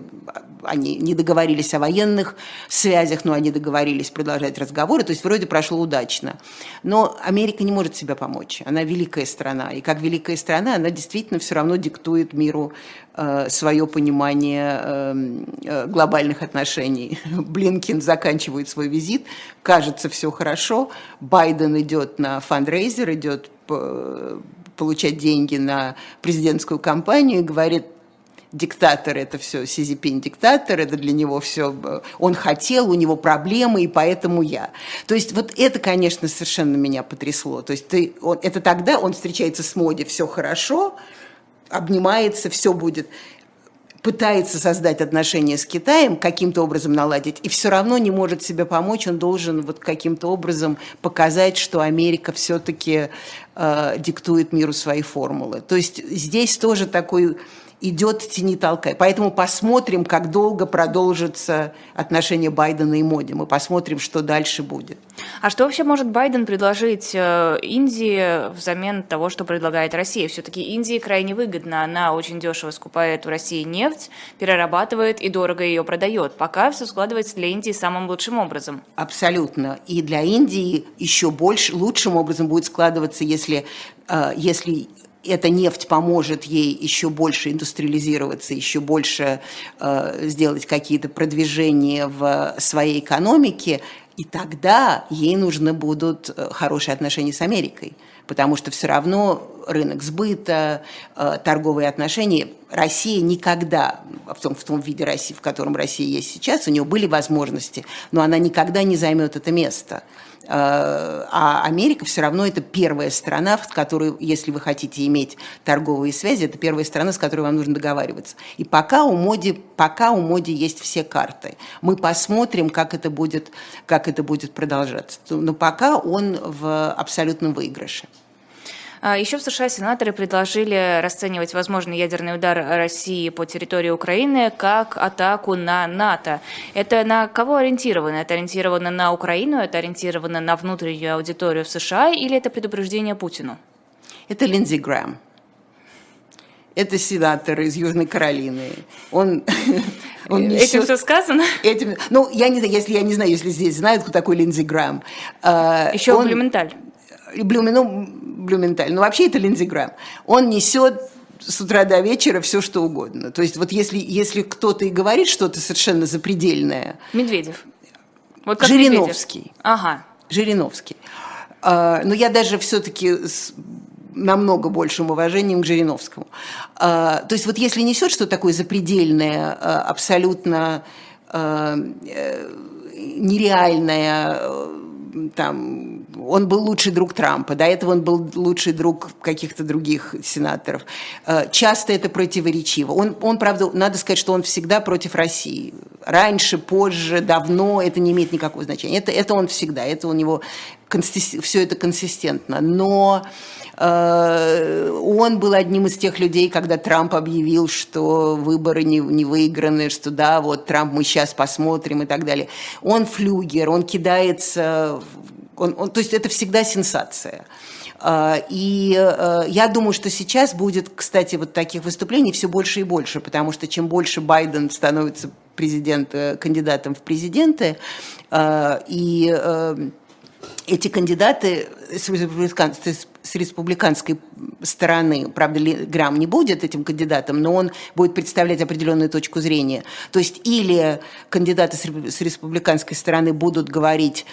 они не договорились о военных связях, но они договорились продолжать разговоры. То есть вроде прошло удачно. Но Америка не может себе помочь. Она великая страна. И как великая страна, она действительно все равно диктует миру э, свое понимание глобальных отношений. *laughs* Блинкин заканчивает свой визит, кажется, все хорошо. Байден идет на фандрейзер, идет получать деньги на президентскую кампанию и говорит, диктатор это все, Сизипин диктатор, это для него все, он хотел, у него проблемы, и поэтому я. То есть вот это, конечно, совершенно меня потрясло. То есть ты, он, это тогда он встречается с Моди, все хорошо, обнимается, все будет пытается создать отношения с Китаем, каким-то образом наладить, и все равно не может себе помочь, он должен вот каким-то образом показать, что Америка все-таки э, диктует миру свои формулы. То есть здесь тоже такой идет тени толкай. Поэтому посмотрим, как долго продолжится отношения Байдена и Моди. Мы посмотрим, что дальше будет. А что вообще может Байден предложить э, Индии взамен того, что предлагает Россия? Все-таки Индии крайне выгодно. Она очень дешево скупает у России нефть, перерабатывает и дорого ее продает. Пока все складывается для Индии самым лучшим образом. Абсолютно. И для Индии еще больше, лучшим образом будет складываться, если, э, если эта нефть поможет ей еще больше индустриализироваться, еще больше э, сделать какие-то продвижения в своей экономике, и тогда ей нужны будут э, хорошие отношения с Америкой, потому что все равно рынок сбыта, торговые отношения. Россия никогда, в том, в том виде России, в котором Россия есть сейчас, у нее были возможности, но она никогда не займет это место. Э, а Америка все равно это первая страна, в которой, если вы хотите иметь торговые связи, это первая страна, с которой вам нужно договариваться. И пока у Моди, пока у Моди есть все карты. Мы посмотрим, как это будет, как это будет продолжаться. Но пока он в абсолютном выигрыше. А, Еще в США сенаторы предложили расценивать возможный ядерный удар России по территории Украины как атаку на НАТО. Это на кого ориентировано? Это ориентировано на Украину, это ориентировано на внутреннюю аудиторию в США или это предупреждение Путину? Это Линдзи Грэм. Это сенатор из Южной Каролины. Он, *laughs* он несет... Этим все сказано? Этим, ну, я не знаю, если я не знаю, если здесь знают, кто такой Линдзи Грэм. Еще он, Блюменталь. Блюмен, ну, Блюменталь, ну вообще это Линдзи Грэм, он несет с утра до вечера все что угодно. То есть вот если, если кто-то и говорит что-то совершенно запредельное... Медведев. Вот как Жириновский. Медведев. Ага. Жириновский. А, но я даже все-таки с намного большим уважением к Жириновскому. А, то есть вот если несет что такое запредельное, а, абсолютно э, нереальное, там, он был лучший друг Трампа, до этого он был лучший друг каких-то других сенаторов. Э, часто это противоречиво. Он, он, правда, надо сказать, что он всегда против России. Раньше, позже, давно, это не имеет никакого значения. Это, это он всегда, это у него все это консистентно. Но э, он был одним из тех людей, когда Трамп объявил, что выборы не, не выиграны, что да, вот Трамп мы сейчас посмотрим и так далее. Он флюгер, он кидается, он, он, то есть это всегда сенсация. Э, и э, я думаю, что сейчас будет, кстати, вот таких выступлений все больше и больше, потому что чем больше Байден становится президент, э, кандидатом в президенты, и эти кандидаты с республиканской, с республиканской стороны, правда, Грамм не будет этим кандидатом, но он будет представлять определенную точку зрения. То есть или кандидаты с республиканской стороны будут говорить,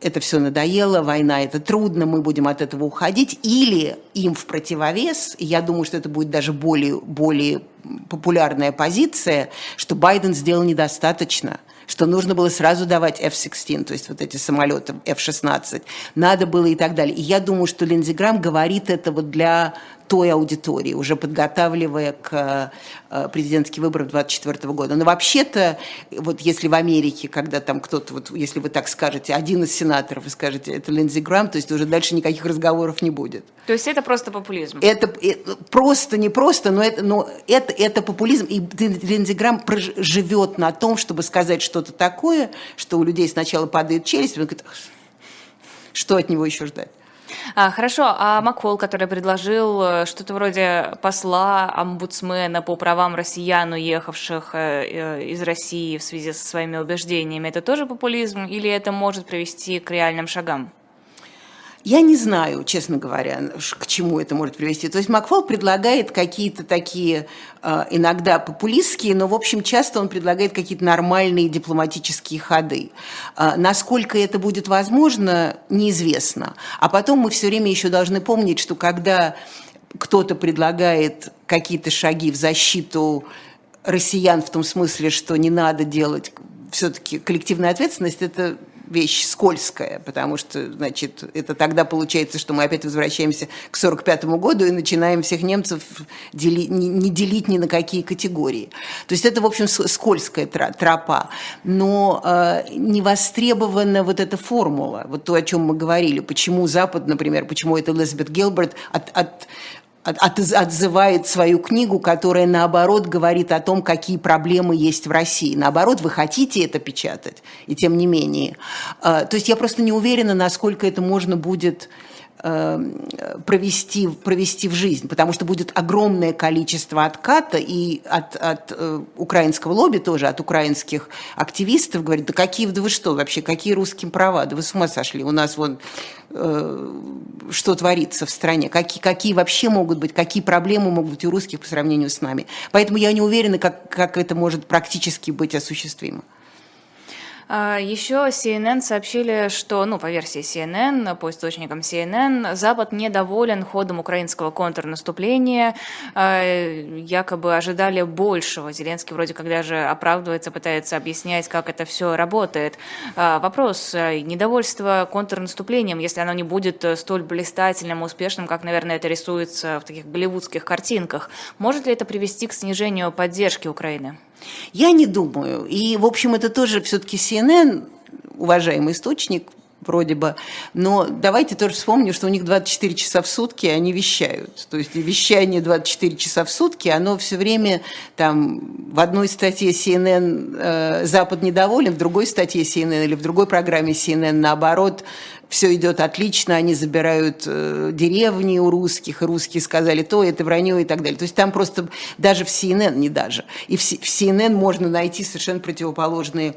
это все надоело, война это трудно, мы будем от этого уходить, или им в противовес, я думаю, что это будет даже более, более популярная позиция, что Байден сделал недостаточно – что нужно было сразу давать F-16, то есть вот эти самолеты F-16, надо было и так далее. И я думаю, что Линдзи Грамм говорит это вот для той аудитории, уже подготавливая к э, президентским выборам 2024 года. Но вообще-то, вот если в Америке, когда там кто-то, вот если вы так скажете, один из сенаторов, вы скажете, это Линдзи Грамм, то есть уже дальше никаких разговоров не будет. То есть это просто популизм? Это, это просто, не просто, но это, но это, это популизм. И Линдзи Грамм живет на том, чтобы сказать что-то такое, что у людей сначала падает челюсть, и он говорит, что от него еще ждать? А, хорошо, а Макфол, который предложил э, что-то вроде посла, омбудсмена по правам россиян, уехавших э, э, из России в связи со своими убеждениями, это тоже популизм или это может привести к реальным шагам? Я не знаю, честно говоря, к чему это может привести. То есть Макфол предлагает какие-то такие э, иногда популистские, но, в общем, часто он предлагает какие-то нормальные дипломатические ходы. Э, насколько это будет возможно, неизвестно. А потом мы все время еще должны помнить, что когда кто-то предлагает какие-то шаги в защиту россиян в том смысле, что не надо делать все-таки коллективная ответственность, это вещь скользкая, потому что, значит, это тогда получается, что мы опять возвращаемся к 45 году и начинаем всех немцев дели, не, не делить ни на какие категории. То есть это, в общем, скользкая тропа. Но э, не востребована вот эта формула, вот то, о чем мы говорили, почему Запад, например, почему это Элизабет Гилберт от от, отзывает свою книгу, которая, наоборот, говорит о том, какие проблемы есть в России. Наоборот, вы хотите это печатать, и тем не менее. А, то есть я просто не уверена, насколько это можно будет провести, провести в жизнь, потому что будет огромное количество отката и от, от э, украинского лобби тоже, от украинских активистов, говорит, да какие, да вы что вообще, какие русские права, да вы с ума сошли, у нас вон э, что творится в стране, какие, какие вообще могут быть, какие проблемы могут быть у русских по сравнению с нами. Поэтому я не уверена, как, как это может практически быть осуществимо. А, Еще CNN сообщили, что, ну, по версии CNN, по источникам CNN, Запад недоволен ходом украинского контрнаступления, а, якобы ожидали большего. Зеленский вроде как даже оправдывается, пытается объяснять, как это все работает. А, вопрос, недовольство контрнаступлением, если оно не будет столь блистательным, успешным, как, наверное, это рисуется в таких голливудских картинках, может ли это привести к снижению поддержки Украины? Я не думаю. И, в общем, это тоже все-таки CNN, уважаемый источник, вроде бы. Но давайте тоже вспомним, что у них 24 часа в сутки они вещают. То есть вещание 24 часа в сутки, оно все время там в одной статье CNN э, Запад недоволен, в другой статье CNN или в другой программе CNN наоборот все идет отлично, они забирают э, деревни у русских, и русские сказали то, это вранье и так далее. То есть там просто даже в CNN, не даже, и в, в CNN можно найти совершенно противоположные,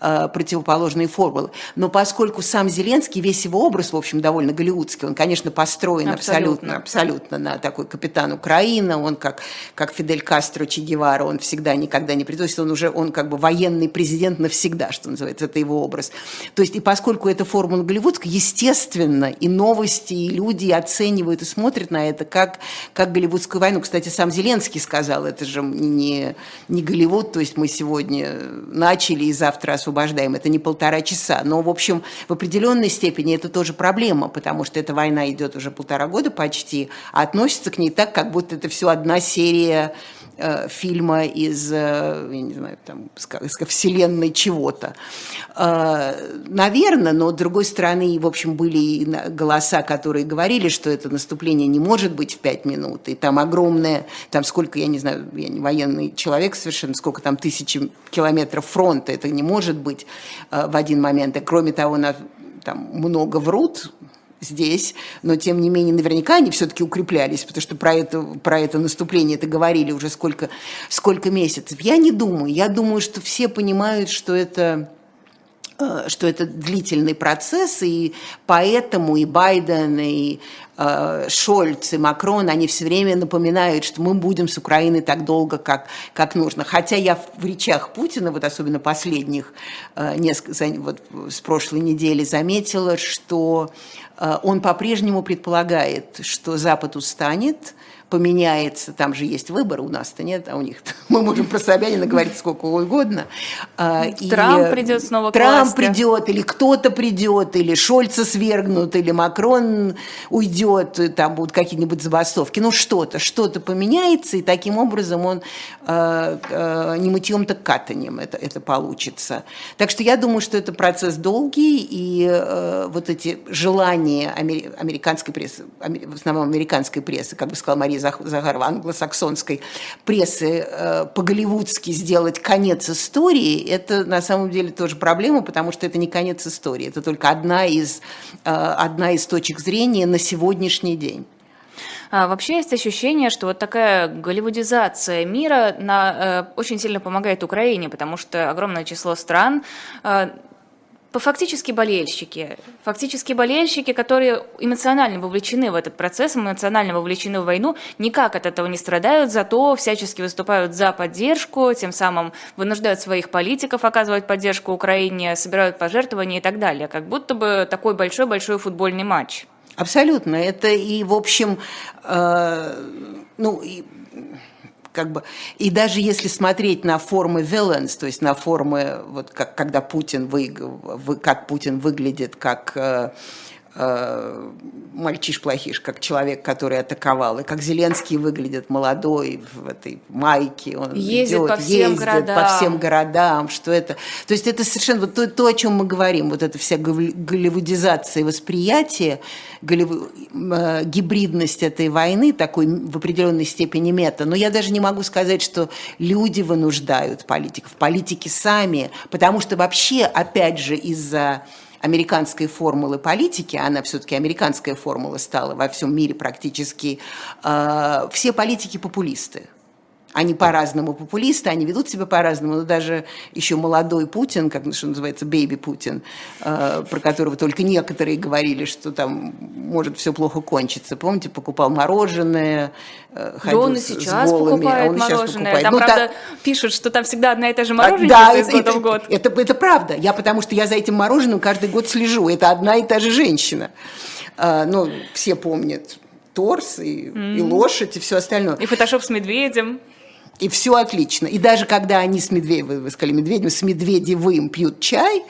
э, противоположные формулы. Но поскольку сам Зеленский, весь его образ, в общем, довольно голливудский, он, конечно, построен абсолютно, абсолютно, абсолютно на такой капитан Украины, он как, как Фидель Кастро Че Гевара, он всегда никогда не придет, он уже, он как бы военный президент навсегда, что называется, это его образ. То есть и поскольку эта формула голливудская, естественно, и новости, и люди оценивают и смотрят на это как, как голливудскую войну. Кстати, сам Зеленский сказал, это же не, не Голливуд, то есть мы сегодня начали и завтра освобождаем, это не полтора часа. Но, в общем, в определенной степени это тоже проблема, потому что эта война идет уже полтора года почти, а относится к ней так, как будто это все одна серия Э, фильма из, э, я не знаю, там, вселенной чего-то. Э, наверное, но с другой стороны, в общем, были голоса, которые говорили, что это наступление не может быть в пять минут, и там огромное, там сколько, я не знаю, я не военный человек совершенно, сколько там тысячи километров фронта, это не может быть в один момент. И кроме того, на, там много врут, здесь, но тем не менее наверняка они все-таки укреплялись, потому что про это, про это наступление это говорили уже сколько, сколько месяцев. Я не думаю. Я думаю, что все понимают, что это э, что это длительный процесс, и поэтому и Байден, и э, Шольц, и Макрон, они все время напоминают, что мы будем с Украиной так долго, как, как нужно. Хотя я в речах Путина, вот особенно последних, э, несколько, вот с прошлой недели заметила, что Э, он по-прежнему предполагает, что Запад устанет, поменяется, там же есть выборы, у нас-то нет, а у них *laughs* мы можем про Собянина говорить сколько угодно. А, Трамп и придет снова к Трамп власти. придет, или кто-то придет, или Шольца свергнут, или Макрон уйдет, там будут какие-нибудь забастовки. Ну что-то, что-то поменяется, и таким образом он э, э, не мытьем, так катанием это, это получится. Так что я думаю, что это процесс долгий, и э, вот эти желания американской прессы, в основном американской прессы, как бы сказала Мария Загарова, англосаксонской прессы э, по-голливудски сделать конец истории, это на самом деле тоже проблема, потому что это не конец истории, это только одна из, э, одна из точек зрения на сегодняшний день. А, вообще есть ощущение, что вот такая голливудизация мира на, э, очень сильно помогает Украине, потому что огромное число стран э, фактически болельщики. Фактически болельщики, которые эмоционально вовлечены в этот процесс, эмоционально вовлечены в войну, никак от этого не страдают, зато всячески выступают за поддержку, тем самым вынуждают своих политиков оказывать поддержку Украине, собирают пожертвования и так далее. Как будто бы такой большой-большой футбольный матч. Абсолютно. Это и, в общем, э, ну, и как бы, и даже если смотреть на формы villains, то есть на формы, вот как, когда Путин, вы, вы, как Путин выглядит, как э, мальчиш-плохиш, как человек, который атаковал, и как Зеленский выглядит молодой в этой майке, он ездит идет, по всем ездит городам. по всем городам, что это, то есть это совершенно вот то, то, о чем мы говорим, вот эта вся голливудизация восприятия, голливу, э, гибридность этой войны такой в определенной степени мета, но я даже не могу сказать, что люди вынуждают политиков, политики сами, потому что вообще, опять же, из-за американской формулы политики, она все-таки американская формула стала во всем мире практически, э, все политики популисты. Они по-разному популисты, они ведут себя по-разному, но даже еще молодой Путин, как что называется, бейби Путин, э, про которого только некоторые говорили, что там может все плохо кончиться. Помните, покупал мороженое, э, ходил да он и сейчас с голыми, покупает а он мороженое. Сейчас покупает. Там, ну, правда, та... пишут, что там всегда одна и та же мороженое да, из года в год. Это, это, это правда. Я потому что я за этим мороженым каждый год слежу. Это одна и та же женщина. А, ну, все помнят торс и, mm. и лошадь и все остальное. И фотошоп с медведем. И все отлично. И даже когда они с Медведевым, вы сказали Медведевым, с Медведевым пьют чай,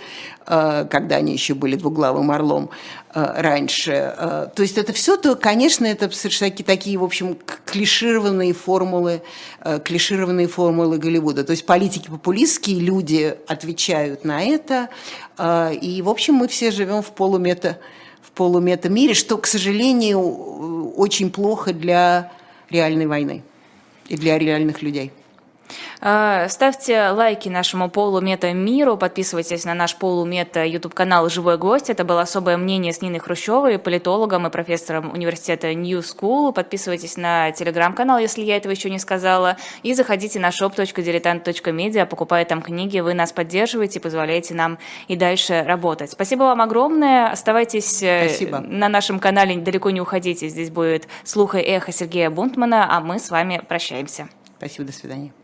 э, когда они еще были двуглавым орлом э, раньше. Э, то есть это все, то, конечно, это такие, такие, в общем, клишированные формулы, клишированные формулы Голливуда. То есть политики популистские, люди отвечают на это. И, в общем, мы все живем в полумета в полумета-мире, что, к сожалению, очень плохо для реальной войны и для реальных людей. А, ставьте лайки нашему полумета миру, подписывайтесь на наш полумета YouTube канал «Живой гость». Это было особое мнение с Ниной Хрущевой, политологом и профессором университета New School. Подписывайтесь на телеграм-канал, если я этого еще не сказала. И заходите на shop.diletant.media, покупая там книги. Вы нас поддерживаете, позволяете нам и дальше работать. Спасибо вам огромное. Оставайтесь э, Спасибо. на нашем канале, далеко не уходите. Здесь будет «Слух и эхо» Сергея Бунтмана, а мы с вами прощаемся. Спасибо, до свидания.